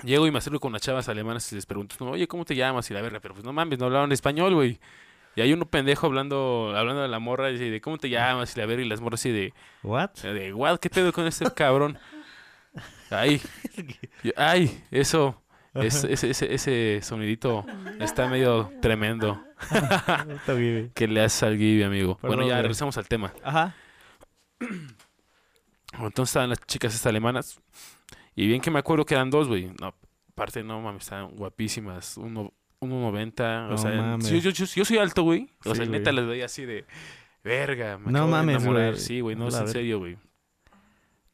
Speaker 3: Llego y me acerco con las chavas alemanas y les pregunto, oye, ¿cómo te llamas? Y la verga, pero pues no mames, no hablaban español, güey. Y hay uno pendejo hablando, hablando de la morra y de, ¿cómo te llamas? Y la verga, y las morras así de,
Speaker 1: ¿What?
Speaker 3: de, what, ¿qué pedo con este cabrón? Ay, yo, ay, eso, es- ese, ese, ese sonidito está medio tremendo. ¿Qué le haces al Gibi, amigo?
Speaker 1: Perdón,
Speaker 3: bueno, ya regresamos al tema.
Speaker 1: Ajá.
Speaker 3: Entonces estaban las chicas estas alemanas. Y bien que me acuerdo que eran dos, güey. No, aparte, no mames, estaban guapísimas. Uno, 1.90.
Speaker 1: No
Speaker 3: o sea,
Speaker 1: mames.
Speaker 3: yo, yo, yo, yo soy alto, güey. O
Speaker 1: Sí,
Speaker 3: sea, neta les veía así de. Verga, me
Speaker 1: No mames,
Speaker 3: enamorar".
Speaker 1: güey.
Speaker 3: Sí, güey, no es en serio, güey.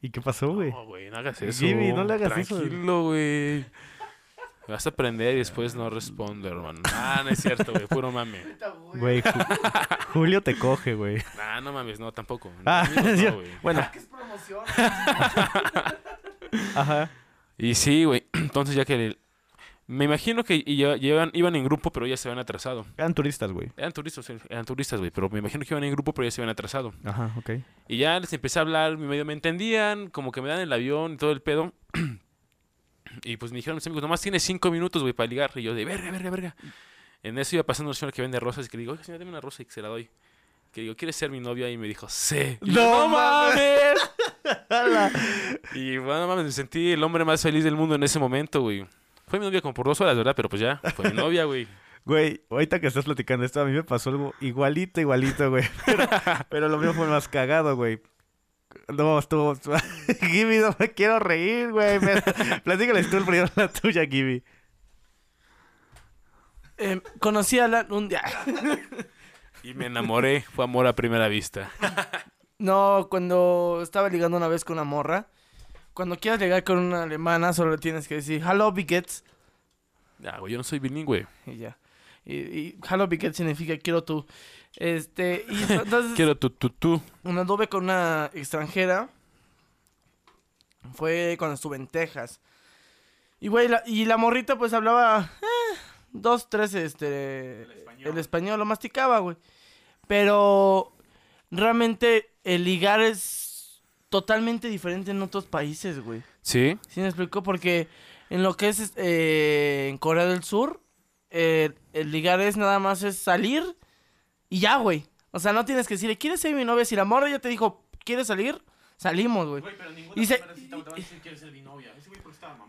Speaker 1: ¿Y qué pasó, güey?
Speaker 3: No, güey, no hagas eso.
Speaker 1: Gibi, no le hagas eso.
Speaker 3: Tranquilo, güey. Me vas a aprender y después no respondo, hermano. Ah, no es cierto, güey. Puro mame.
Speaker 1: Güey, Ju- Julio te coge, güey.
Speaker 3: Nah, no mames, no, tampoco.
Speaker 1: Ah,
Speaker 3: No,
Speaker 1: bueno,
Speaker 2: ¿Qué es promoción?
Speaker 1: ajá.
Speaker 3: Y sí, güey. Entonces ya que... Me imagino que llevan, iban en grupo, pero ya se habían atrasado.
Speaker 1: Eran turistas, güey.
Speaker 3: Eran turistas, eran turistas, güey. Pero me imagino que iban en grupo, pero ya se habían atrasado.
Speaker 1: Ajá, ok.
Speaker 3: Y ya les empecé a hablar, medio me entendían, como que me dan el avión y todo el pedo. y pues me dijeron mis amigos, nomás tienes cinco minutos, güey, para ligar. Y yo de, verga, verga, verga. En eso iba pasando una señora que vende rosas y que le digo, oye, señora, dame una rosa y que se la doy. Que digo, ¿quieres ser mi novia? Y me dijo, sí. Y yo,
Speaker 1: ¡No
Speaker 3: ¡No mames! Y bueno, mames, me sentí el hombre más feliz del mundo en ese momento, güey. Fue mi novia como por dos horas, ¿verdad? Pero pues ya, fue mi novia, güey.
Speaker 1: Güey, ahorita que estás platicando esto, a mí me pasó algo igualito, igualito, güey. Pero, pero lo mío fue más cagado, güey. No, estuvo... Gibby, no me quiero reír, güey. Me- Platícales tú primero la tuya, Gibby.
Speaker 2: Eh, conocí a la... Un día...
Speaker 3: Y me enamoré, fue amor a primera vista.
Speaker 2: No, cuando estaba ligando una vez con una morra. Cuando quieras ligar con una alemana, solo le tienes que decir, hello, Biggets.
Speaker 3: Ya, güey, yo no soy bilingüe.
Speaker 2: Y ya. Y, y hello, Biggets significa quiero tú. Este, y entonces...
Speaker 3: Quiero tu, tu, tu.
Speaker 2: Una anduve con una extranjera. Fue cuando estuve en Texas. Y, güey, la, y la morrita pues hablaba eh, dos, tres, este... El español. lo masticaba, güey. Pero realmente el ligar es totalmente diferente en otros países, güey.
Speaker 3: Sí.
Speaker 2: ¿Sí me explico? Porque en lo que es eh, en Corea del Sur, eh, el ligar es nada más es salir y ya, güey. O sea, no tienes que decirle, ¿quieres ser mi novia? Si la morra ya te dijo, ¿quieres salir? Salimos, güey. Y se-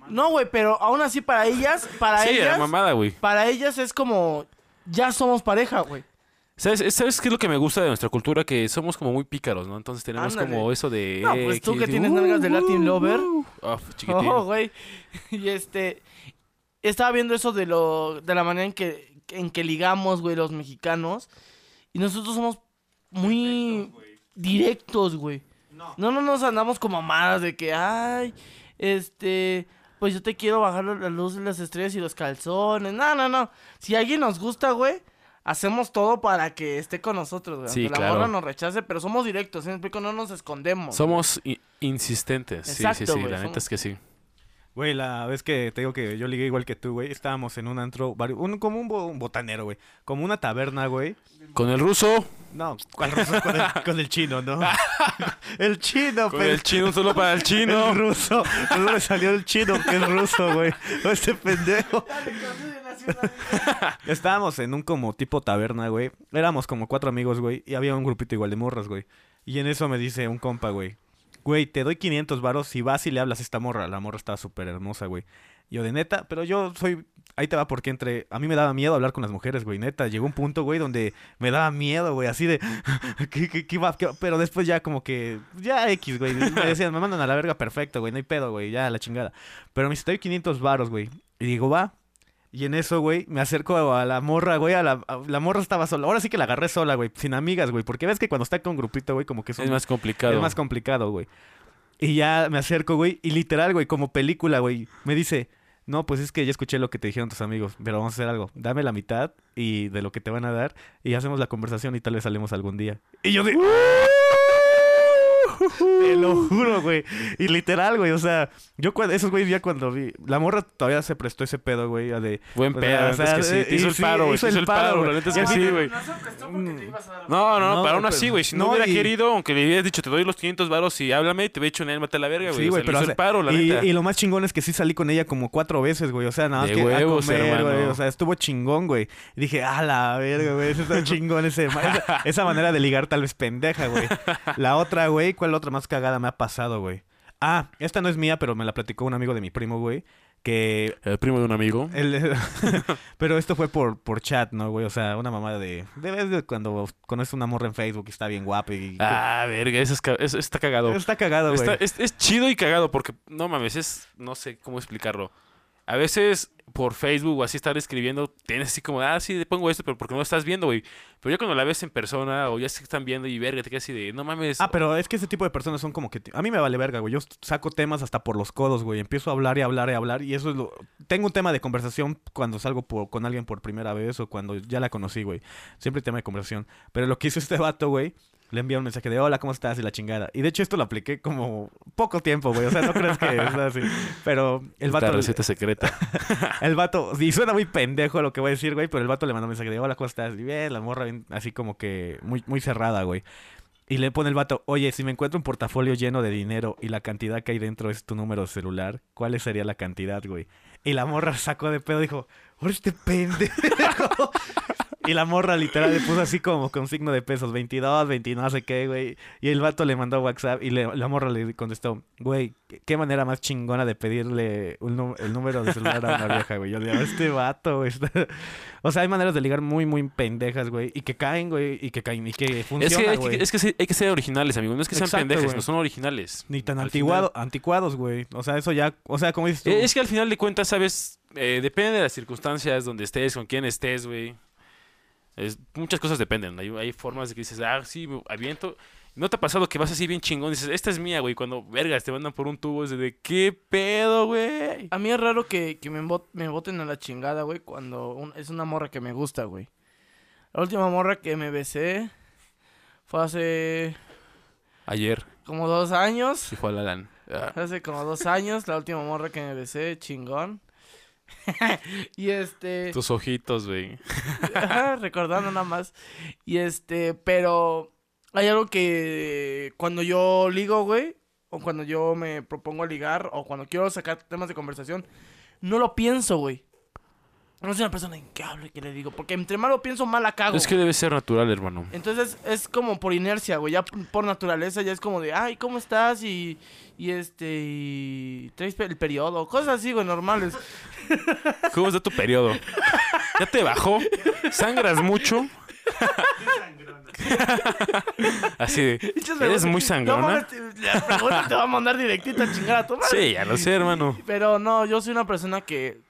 Speaker 2: No, güey, pero aún así para ellas, para
Speaker 3: Sí, la
Speaker 2: ellas,
Speaker 3: mamada, güey.
Speaker 2: para ellas es como, ya somos pareja, güey.
Speaker 3: ¿Sabes, ¿Sabes qué es lo que me gusta de nuestra cultura? Que somos como muy pícaros, ¿no? Entonces tenemos
Speaker 2: Ándale.
Speaker 3: como eso de...
Speaker 2: No,
Speaker 3: eh,
Speaker 2: pues tú que tienes
Speaker 3: uh,
Speaker 2: nalgas de Latin
Speaker 3: uh,
Speaker 2: lover.
Speaker 3: uh. Chiquitín.
Speaker 2: Oh, güey. Y este. Estaba viendo eso de lo. de la manera en que. en que ligamos, güey, los mexicanos. Y nosotros somos muy directos, güey.
Speaker 1: No.
Speaker 2: No, no nos andamos como amadas de que, ay, este. Pues yo te quiero bajar la luz de las estrellas y los calzones. No, no, no. Si a alguien nos gusta, güey, hacemos todo para que esté con nosotros, güey.
Speaker 3: Sí,
Speaker 2: Aunque
Speaker 3: claro.
Speaker 2: la morra nos rechace, pero somos directos, ¿sí me explico? No nos escondemos.
Speaker 3: Somos insistentes. sí, sí,
Speaker 2: Exacto,
Speaker 3: sí.
Speaker 2: güey,
Speaker 3: La
Speaker 2: somos-
Speaker 3: neta es que sí.
Speaker 1: Güey, la vez que te digo que yo ligué igual que tú, güey, estábamos en un antro, un, como un, bo- un botanero, güey, como una taberna, güey.
Speaker 3: Con el ruso.
Speaker 1: No, ¿cuál ruso? Con el, con el chino, ¿no? el chino,
Speaker 3: Con
Speaker 1: pero
Speaker 3: el chino, solo para el chino.
Speaker 1: el ruso. No le salió el chino, que es ruso, güey. Este pendejo. Estábamos en un como tipo taberna, güey. Éramos como cuatro amigos, güey. Y había un grupito igual de morras, güey. Y en eso me dice un compa, güey. Güey, te doy 500 varos si vas y le hablas a esta morra. La morra estaba súper hermosa, güey. Yo de neta, pero yo soy... Ahí te va porque entre... A mí me daba miedo hablar con las mujeres, güey. Neta, llegó un punto, güey, donde me daba miedo, güey. Así de... ¿Qué, qué, qué va? Pero después ya como que... Ya X, güey. Me decían, me mandan a la verga perfecto, güey. No hay pedo, güey. Ya, la chingada. Pero me dice, te doy 500 varos, güey. Y digo, va. Y en eso, güey, me acerco a la morra, güey, a la, a- la morra estaba sola. Ahora sí que la agarré sola, güey, sin amigas, güey, porque ves que cuando está con grupito, güey, como que es,
Speaker 3: Es más complicado.
Speaker 1: es más complicado, güey. Y ya me acerco, güey, y literal, güey, como película, güey, me dice, no, pues es que ya escuché lo que te dijeron tus amigos, pero vamos a hacer algo. Dame la mitad y de lo que te van a dar y hacemos la conversación y tal vez salimos algún día. Y yo de... Te lo juro, güey. Y literal, güey. O sea, yo cuando, esos güeyes ya cuando vi. La morra todavía se prestó ese pedo, güey. a De.
Speaker 3: Buen
Speaker 1: o
Speaker 3: pedo,
Speaker 1: sea,
Speaker 3: la neta es que
Speaker 1: o
Speaker 3: sí.
Speaker 1: sea,
Speaker 3: Te hizo el paro, güey.
Speaker 1: hizo
Speaker 3: hizo
Speaker 1: el
Speaker 3: paro,
Speaker 1: paro,
Speaker 3: la neta es que sí, güey.
Speaker 2: No se prestó porque te ibas a dar
Speaker 3: No, no, no, para aún
Speaker 1: pero-
Speaker 3: así, güey. Si no,
Speaker 1: no,
Speaker 3: hubiera
Speaker 1: y-
Speaker 3: querido, aunque le hubieras dicho, te doy los 500 varos y háblame, te hubiera dicho, Nel, mate a la verga, güey.
Speaker 1: Sí,
Speaker 3: O
Speaker 1: güey,
Speaker 3: sea,
Speaker 1: pero
Speaker 3: hizo
Speaker 1: o sea,
Speaker 3: el paro, la
Speaker 1: y,
Speaker 3: neta.
Speaker 1: y lo más chingón es que sí salí con ella como cuatro veces, güey. O sea, nada más
Speaker 3: De
Speaker 1: que
Speaker 3: huevos,
Speaker 1: a güey. O sea, estuvo chingón, güey. Y dije, ah, la verga, güey. Eso está chingón. Ese, esa manera de ligar tal vez pendeja, güey. La otra, güey, ¿cuál otra más cagada me ha pasado, güey? Ah, esta no es mía, pero me la platicó un amigo de mi primo, güey. Que
Speaker 3: El primo de un amigo.
Speaker 1: el- pero esto fue por, por chat, ¿no, güey? O sea, una mamada de... De vez de cuando conoces una morra en Facebook y está bien guapa y...
Speaker 3: Ah, verga, eso, es eso está cagado.
Speaker 1: Está cagado, güey.
Speaker 3: Está- es, es chido y cagado porque, no mames, es, no sé cómo explicarlo. A veces por Facebook o así estar escribiendo, tienes así como, ah, sí, le pongo esto, pero porque no lo estás viendo, güey. Pero ya cuando la ves en persona o ya se están viendo y verga, te quedas así de, no mames.
Speaker 1: Ah, pero es que ese tipo de personas son como que... A mí me vale verga, güey. Yo saco temas hasta por los codos, güey. Empiezo a hablar y hablar y hablar. Y eso es lo... Tengo un tema de conversación cuando salgo por- con alguien por primera vez o cuando ya la conocí, güey. Siempre tema de conversación. Pero lo que hizo este vato, güey... Le envía un mensaje de hola, ¿cómo estás? Y la chingada. Y de hecho esto lo apliqué como poco tiempo, güey. O sea, no crees que es así. Pero el vato...
Speaker 3: receta secreta.
Speaker 1: El vato, y suena muy pendejo lo que voy a decir, güey, pero el vato le mandó un mensaje de hola, ¿cómo estás? Y bien, la morra bien, así como que muy, muy cerrada, güey. Y le pone el vato, oye, si me encuentro un portafolio lleno de dinero y la cantidad que hay dentro es tu número celular, ¿cuál sería la cantidad, güey? Y la morra sacó de pedo y dijo, ¡Ahora este pendejo! Y la morra literal le puso así como con signo de pesos, 22, 29, no sé qué, güey. Y el vato le mandó WhatsApp y le- la morra le contestó, güey, ¿qué, manera más chingona de pedirle un el número de celular a una vieja, güey. Yo digo, este vato, güey. está-". O sea, hay maneras de ligar muy, muy pendejas, güey. Y que caen, güey, y que caen, y que
Speaker 3: es,
Speaker 1: funciona,
Speaker 3: que,
Speaker 1: güey.
Speaker 3: que, es que hay que ser originales, amigo. No es que sean
Speaker 1: Exacto,
Speaker 3: pendejes,
Speaker 1: güey.
Speaker 3: no son originales.
Speaker 1: Ni tan anticuados, güey. O sea, eso ya, o sea, como dices tú.
Speaker 3: Es que al final de cuentas, sabes, Eh, depende de las circunstancias donde estés, con quién estés, güey. Es- muchas cosas dependen. Hay, hay formas de que dices, ah, sí, aviento. ¿No te ha pasado que vas así bien chingón? Dices, esta es mía, güey. Cuando, vergas, te mandan por un tubo, es de, ¿qué pedo, güey?
Speaker 2: A mí es raro que, que me, me boten a la chingada, güey, cuando un- es una morra que me gusta, güey. La última morra que me besé fue hace
Speaker 3: Ayer,
Speaker 2: como dos años.
Speaker 3: dijo Alan. Ah,
Speaker 2: Hace como dos años, la última morra que me besé, chingón. y este.
Speaker 3: tus ojitos, güey.
Speaker 2: Recordando nada más. Y este, pero hay algo que cuando yo ligo, güey, o cuando yo me propongo ligar, o cuando quiero sacar temas de conversación, no lo pienso, güey. No soy una persona en que hable, que le digo, porque entre más lo pienso, mal la cago.
Speaker 3: Es que debe ser natural, hermano.
Speaker 2: Entonces es como por inercia, güey. Ya por naturaleza ya es como de, ay, ¿cómo estás? Y, y este, y traes el periodo. Cosas así, güey, normales.
Speaker 3: ¿Cómo está tu periodo? ¿Ya te bajó? ¿Sangras mucho? Así de, ¿eres muy sangrona?
Speaker 2: la pregunta te va a mandar directito a chingar a tu madre.
Speaker 3: Sí, ya lo sé, hermano.
Speaker 2: Pero no, yo soy una persona que,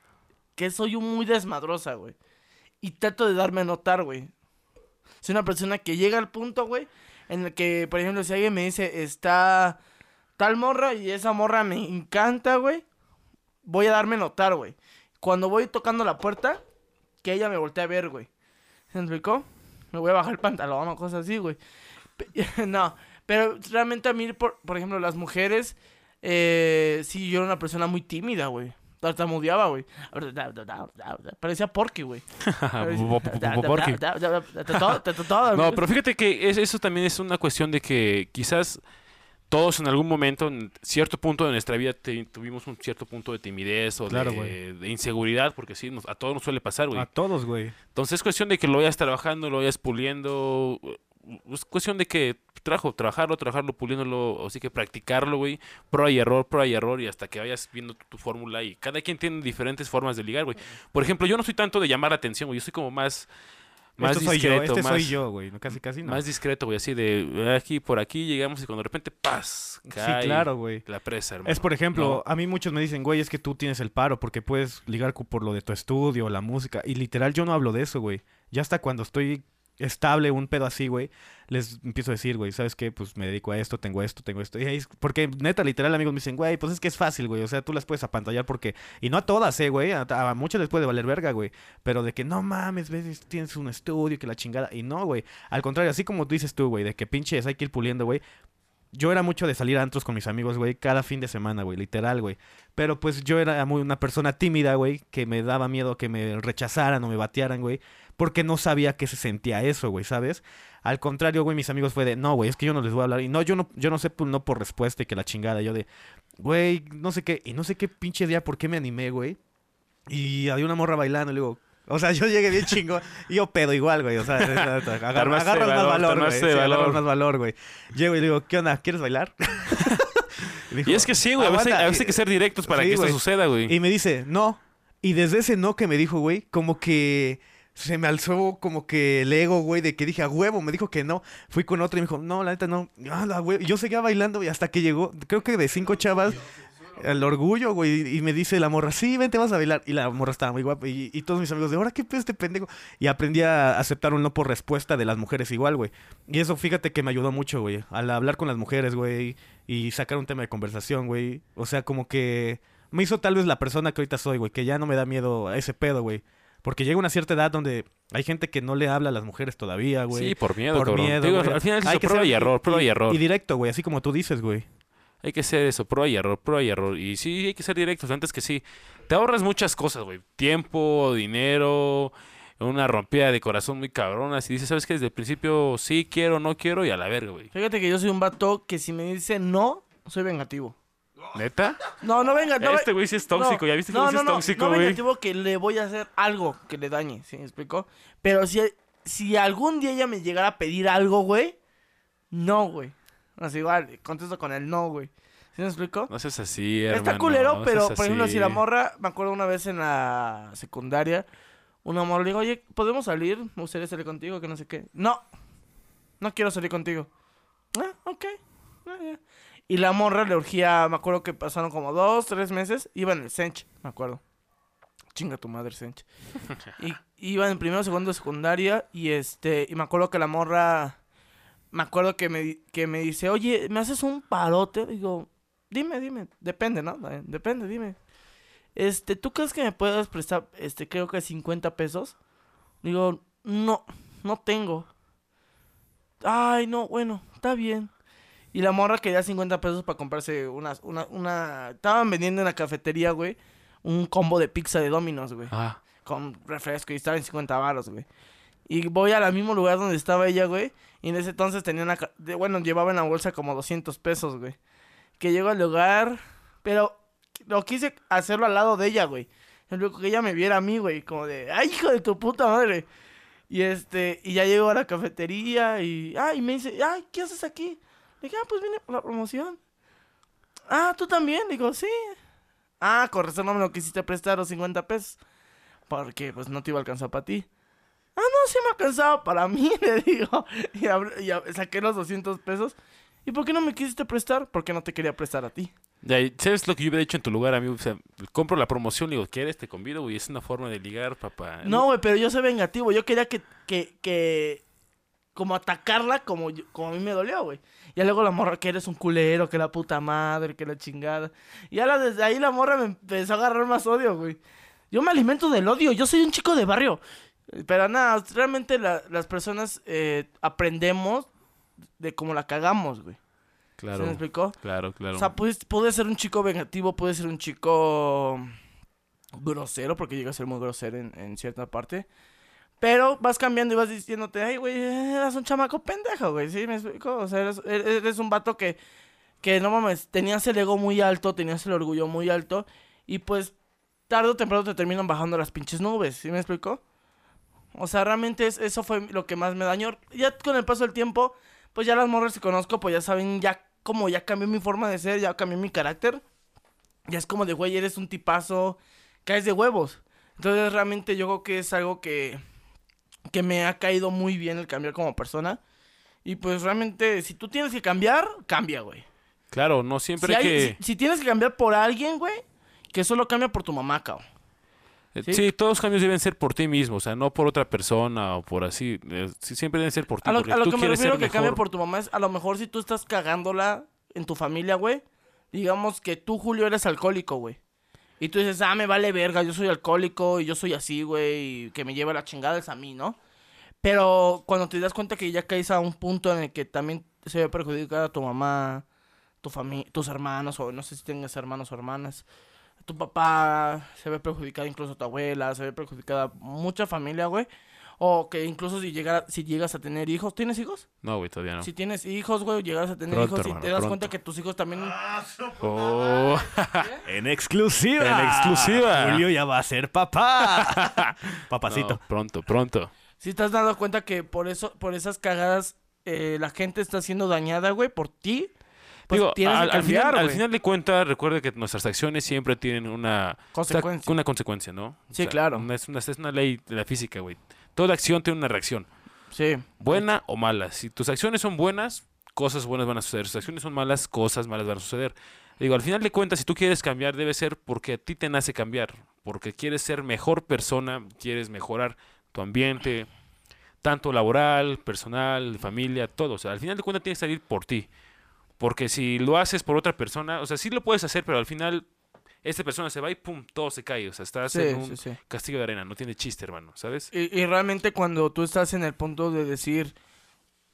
Speaker 2: que soy muy desmadrosa, güey. Y trato de darme a notar, güey. Soy una persona que llega al punto, güey, en el que, por ejemplo, si alguien me dice, está tal morra y esa morra me encanta, güey, voy a darme a notar, güey. Cuando voy tocando la puerta, que ella me voltee a ver, güey. ¿Se explicó? Me voy a bajar el pantalón o cosas así, güey. No, pero realmente a mí, por, por ejemplo, las mujeres, eh, sí, yo era una persona muy tímida, güey. Tartamudeaba, güey. Parecía Porky, güey.
Speaker 3: Porky. No, pero fíjate que es- eso también es una cuestión de que quizás todos en algún momento, en cierto punto de nuestra vida, te- tuvimos un cierto punto de timidez o
Speaker 1: Claro,
Speaker 3: de,
Speaker 1: güey.
Speaker 3: de inseguridad, porque sí, nos- a todos nos suele pasar, güey.
Speaker 1: A todos, güey.
Speaker 3: Entonces es cuestión de que lo vayas trabajando, lo vayas puliendo. Es cuestión de que trabajo, trabajarlo, trabajarlo, puliéndolo, así que practicarlo, güey. Prueba y error, prueba y error, y hasta que vayas viendo tu, tu fórmula. Y cada quien tiene diferentes formas de ligar, güey. Por ejemplo, yo no soy tanto de llamar la atención, güey. Yo soy como más. Más
Speaker 1: Esto soy yo,
Speaker 3: discreto,
Speaker 1: este
Speaker 3: más,
Speaker 1: soy yo, güey. Casi, casi no.
Speaker 3: más discreto, güey. Así de "Eh, aquí por aquí llegamos y cuando de repente, ¡paz!
Speaker 1: sí,
Speaker 3: Cae
Speaker 1: claro, güey.
Speaker 3: La presa, hermano.
Speaker 1: Es por ejemplo, a mí muchos me dicen, güey, es que tú tienes el paro porque puedes ligar por lo de tu estudio, la música. Y literal, yo no hablo de eso, güey. Ya hasta cuando estoy estable, un pedo así, güey, les empiezo a decir, güey, ¿sabes qué? Pues me dedico a esto, tengo esto, tengo esto. Y ahí porque neta, literal, amigos me dicen, güey, pues es que es fácil, güey. O sea, tú las puedes apantallar porque. Y no a todas, eh, güey. A, a muchas les puede valer verga, güey. Pero de que no mames, ves, tienes un estudio, que la chingada. Y no, güey. Al contrario, así como dices tú, güey, de que pinches hay que ir puliendo, güey. Yo era mucho de salir a antros con mis amigos, güey, cada fin de semana, güey, literal, güey. Pero pues yo era muy una persona tímida, güey, que me daba miedo que me rechazaran o me batearan, güey, porque no sabía que se sentía eso, güey, ¿sabes? Al contrario, güey, mis amigos fue de, no, güey, es que yo no les voy a hablar. Y no, yo no, yo no sé, pues, no por respuesta y que la chingada. Yo de, güey, no sé qué, y no sé qué pinche día, por qué me animé, güey. Y había una morra bailando, y le digo, o sea, yo llegué bien chingo, y yo pedo igual, güey, o sea, agarras más
Speaker 3: valor,
Speaker 1: güey, sí, agarras más valor, güey. Llego y le digo, ¿qué onda? ¿Quieres bailar? dijo,
Speaker 3: Y es que sí, güey. A veces, hay que ser directos para
Speaker 1: Sí,
Speaker 3: que esto suceda, güey.
Speaker 1: Y me dice, no. Y desde ese no que me dijo, güey, como que se me alzó como que el ego, güey, de que dije, a huevo, me dijo que no. Fui con otro y me dijo, no, la neta no. Ah, la hue-". Y yo seguía bailando y hasta que llegó, creo que de cinco chavas, el orgullo, güey, y me dice la morra, sí, vente, vas a bailar. Y la morra estaba muy guapa. Y, y todos mis amigos, de ahora qué pedo este pendejo. Y aprendí a aceptar un no por respuesta de las mujeres igual, güey. Y eso, fíjate que me ayudó mucho, güey, al hablar con las mujeres, güey, y sacar un tema de conversación, güey. O sea, como que me hizo tal vez la persona que ahorita soy, güey, que ya no me da miedo a ese pedo, güey. Porque llega una cierta edad donde hay gente que no le habla a las mujeres todavía, güey.
Speaker 3: Sí, por miedo,
Speaker 1: por
Speaker 3: cabrón.
Speaker 1: miedo,
Speaker 3: Digo, al final es
Speaker 1: Hay
Speaker 3: eso,
Speaker 1: que
Speaker 3: prueba
Speaker 1: ser-
Speaker 3: y error, prueba y, error.
Speaker 1: Y directo, güey, así como tú dices, güey.
Speaker 3: Hay que hacer eso, prueba y error, prueba y error. Y sí, hay que ser directos. Antes que sí, te ahorras muchas cosas, güey. Tiempo, dinero, una rompida de corazón muy cabrona. Si dices, ¿sabes qué? Desde el principio sí quiero, no quiero y a la verga, güey.
Speaker 2: Fíjate que yo soy un vato que si me dice no, soy vengativo.
Speaker 3: ¿Neta?
Speaker 2: No, no venga, no.
Speaker 3: este güey sí es tóxico.
Speaker 2: no,
Speaker 3: ¿Ya viste
Speaker 2: no,
Speaker 3: cómo sí
Speaker 2: no,
Speaker 3: es
Speaker 2: no,
Speaker 3: tóxico,
Speaker 2: no
Speaker 3: güey?
Speaker 2: vengativo que le voy a hacer algo que le dañe, ¿sí me explicó? Pero si, si algún día ella me llegara a pedir algo, güey, no, güey. Así igual, contesto con el no, güey. ¿Sí me explicó?
Speaker 3: No seas así, hermano.
Speaker 2: Está culero,
Speaker 3: no
Speaker 2: pero por ejemplo, si la morra, me acuerdo una vez en la secundaria, una morra le digo, oye, ¿podemos salir? Me gustaría salir contigo, que no sé qué. No, no quiero salir contigo. Ah, ok. Ah, ya. Y la morra le urgía, me acuerdo que pasaron como dos, tres meses, iba en el Sench, me acuerdo. Chinga tu madre, Sench. y iba en primero, segundo secundaria, y este, y me acuerdo que la morra, me acuerdo que me, que me dice, oye, ¿me haces un parote? Digo, Dime, dime, depende, ¿no? Eh, Depende, dime. Este, ¿tú crees que me puedas prestar, este, creo que 50 pesos? Digo, no, no tengo. Ay, no, bueno, está bien. Y la morra quería 50 pesos para comprarse unas, una, una... Estaban vendiendo en la cafetería, güey, un combo de pizza de Domino's, güey.
Speaker 3: Ah,
Speaker 2: Con refresco y estaba en 50 baros, güey. Y voy al mismo lugar donde estaba ella, güey. Y en ese entonces tenía una... bueno, llevaba en la bolsa como 200 pesos, güey. Que llego al lugar, pero lo quise hacerlo al lado de ella, güey. Luego que ella me viera a mí, güey. Como de, ay, hijo de tu puta madre. Y este, y ya llego a la cafetería y, ah, y me dice, ay, ¿qué haces aquí? Le dije, ah, pues vine por la promoción. Ah, ¿tú también? Digo, sí. Ah, con razón no me lo quisiste prestar los 50 pesos. Porque, pues, no te iba a alcanzar para ti. Ah, no, sí me alcanzaba para mí, le digo. Y, saqué los 200 pesos. ¿Y por qué no me quisiste prestar? Porque no te quería prestar a ti.
Speaker 3: ¿Sabes lo que yo hubiera hecho en tu lugar, amigo? O sea, compro la promoción digo, ¿quieres? Te convido, güey. Es una forma de ligar, papá.
Speaker 2: No, güey, pero yo soy vengativo. Yo quería que, que, que, como atacarla como, yo- como a mí me dolió, güey. Y luego la morra, que eres un culero, que la puta madre, que la chingada. Y ahora desde ahí la morra me empezó a agarrar más odio, güey. Yo me alimento del odio, yo soy un chico de barrio. Pero nada, realmente la- las personas eh, aprendemos de cómo la cagamos, güey. ¿Se
Speaker 3: Claro,
Speaker 2: me explicó?
Speaker 3: claro, claro.
Speaker 2: O sea, pues, puede ser un chico vengativo, puede ser un chico grosero, porque llega a ser muy grosero en, en cierta parte. Pero vas cambiando y vas diciéndote, ay, güey, eras un chamaco pendejo, güey, ¿sí? ¿Me explico? O sea, eres, eres un vato que, que, no mames, tenías el ego muy alto, tenías el orgullo muy alto, y pues, tarde o temprano te terminan bajando las pinches nubes, ¿sí me explico? O sea, realmente es- eso fue lo que más me dañó. Ya con el paso del tiempo, pues ya las morras que conozco, pues ya saben, ya como ya cambió mi forma de ser, ya cambió mi carácter. Ya es como de, güey, eres un tipazo, caes de huevos. Entonces realmente yo creo que es algo que, que me ha caído muy bien el cambiar como persona. Y pues realmente, si tú tienes que cambiar, cambia, güey.
Speaker 3: Claro, no siempre
Speaker 2: Si,
Speaker 3: hay que...
Speaker 2: si- si tienes que cambiar por alguien, güey, que solo cambia por tu mamá, cabrón.
Speaker 3: Eh,
Speaker 2: ¿Sí?
Speaker 3: Sí, todos los cambios deben ser por ti mismo, o sea, no por otra persona o por así. eh, sí, siempre deben ser por ti,
Speaker 2: A lo, a lo
Speaker 3: tú
Speaker 2: que me refiero que
Speaker 3: mejor.
Speaker 2: cambie por tu mamá es, a lo mejor si tú estás cagándola en tu familia, güey, digamos que tú, Julio, eres alcohólico, güey. Y tú dices, ah, me vale verga, yo soy alcohólico y yo soy así, güey, y que me lleva la chingada es a mí, ¿no? Pero cuando te das cuenta que ya caes a un punto en el que también se ve perjudicada tu mamá, tu familia, tus hermanos, o no sé si tengas hermanos o hermanas, tu papá, se ve perjudicada incluso tu abuela, se ve perjudicada mucha familia, güey. O que incluso si, llegara, si llegas a tener hijos, ¿tienes hijos?
Speaker 3: No, güey, todavía no.
Speaker 2: Si tienes hijos, güey, llegas a tener
Speaker 3: Pronto,
Speaker 2: hijos y te das
Speaker 3: pronto.
Speaker 2: cuenta que tus hijos también...
Speaker 3: Oh,
Speaker 1: En exclusiva.
Speaker 3: En exclusiva.
Speaker 1: Julio ya va a ser papá. Papacito.
Speaker 3: no, pronto, pronto.
Speaker 2: Si te has dado cuenta que por eso, por esas cagadas, eh, la gente está siendo dañada, güey, por ti. Pues
Speaker 3: Digo,
Speaker 2: tienes
Speaker 3: al,
Speaker 2: que
Speaker 3: al final,
Speaker 2: cambiar,
Speaker 3: al final de cuentas, recuerde que nuestras acciones siempre tienen una
Speaker 2: Consecuencia.
Speaker 3: una consecuencia, ¿no? O
Speaker 2: Sí, claro.
Speaker 3: una- es, una, es una ley de la física, güey. Toda acción tiene una reacción,
Speaker 2: Sí.
Speaker 3: buena o mala. Si tus acciones son buenas, cosas buenas van a suceder. Si tus acciones son malas, cosas malas van a suceder. Digo, al final de cuentas, si tú quieres cambiar, debe ser porque a ti te nace cambiar, porque quieres ser mejor persona, quieres mejorar tu ambiente, tanto laboral, personal, familia, todo. O sea, al final de cuentas tienes que salir por ti. Porque si lo haces por otra persona, o sea, sí lo puedes hacer, pero al final esta persona se va y pum, todo se cae. O sea, estás
Speaker 2: Sí,
Speaker 3: en un
Speaker 2: sí, sí.
Speaker 3: castillo de arena, no tiene chiste, hermano, ¿sabes?
Speaker 2: Y, y realmente cuando tú estás en el punto de decir,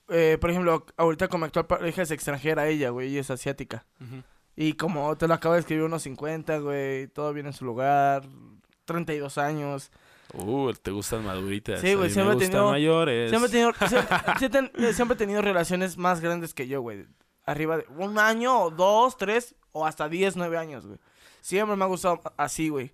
Speaker 2: eh, por ejemplo, ahorita con mi actual pareja es extranjera ella, güey, y es asiática. Y como te lo acabo de escribir, unos 50, güey, todo bien en su lugar, 32 años.
Speaker 3: Uh, te gustan maduritas.
Speaker 2: Sí, güey, siempre he tenido-
Speaker 3: mayores.
Speaker 2: Siempre he tenido, siempre, eh, siempre he tenido relaciones más grandes que yo, güey. Arriba de un año, o dos, tres, o hasta 10, 9 años, güey. Siempre me ha gustado así, güey.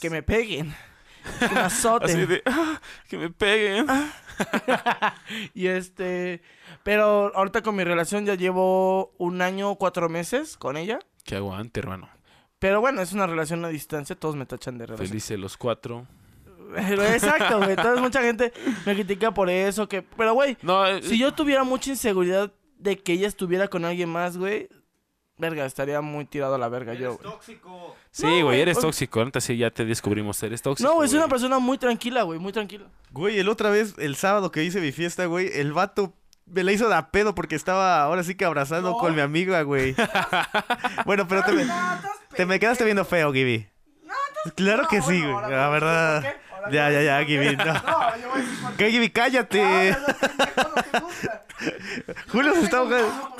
Speaker 2: Que me peguen. Que me azoten.
Speaker 3: Así de, "Ah, que me peguen.
Speaker 2: Y este, pero ahorita con mi relación ya llevo un año, cuatro meses con ella.
Speaker 3: Que aguante, hermano.
Speaker 2: Pero bueno, es una relación a distancia, todos me tachan de relación.
Speaker 3: Felices los cuatro.
Speaker 2: Pero Exacto, güey. Entonces mucha gente me critica por eso, que... Pero, güey,
Speaker 3: No, eh,
Speaker 2: si yo tuviera mucha inseguridad de que ella estuviera con alguien más, güey, verga, estaría muy tirado a la verga yo, güey.
Speaker 1: tóxico.
Speaker 3: sí,
Speaker 2: no,
Speaker 3: güey,
Speaker 2: güey,
Speaker 3: eres
Speaker 2: o-
Speaker 3: tóxico. Ahorita sí ya te descubrimos, eres tóxico.
Speaker 2: No, güey, soy una persona muy tranquila, güey, muy tranquila.
Speaker 1: Güey, el otra vez, el sábado que hice mi fiesta, güey, el vato me la hizo de a pedo porque estaba ahora sí que abrazando
Speaker 2: No.
Speaker 1: con mi amiga, güey. bueno, pero te me, te me quedaste viendo feo, Gibi. Claro que sí, güey. La verdad. Ya, ya, ya, Gibi. No. ¿Qué, Gibi? Cállate. Julio se está ahogando.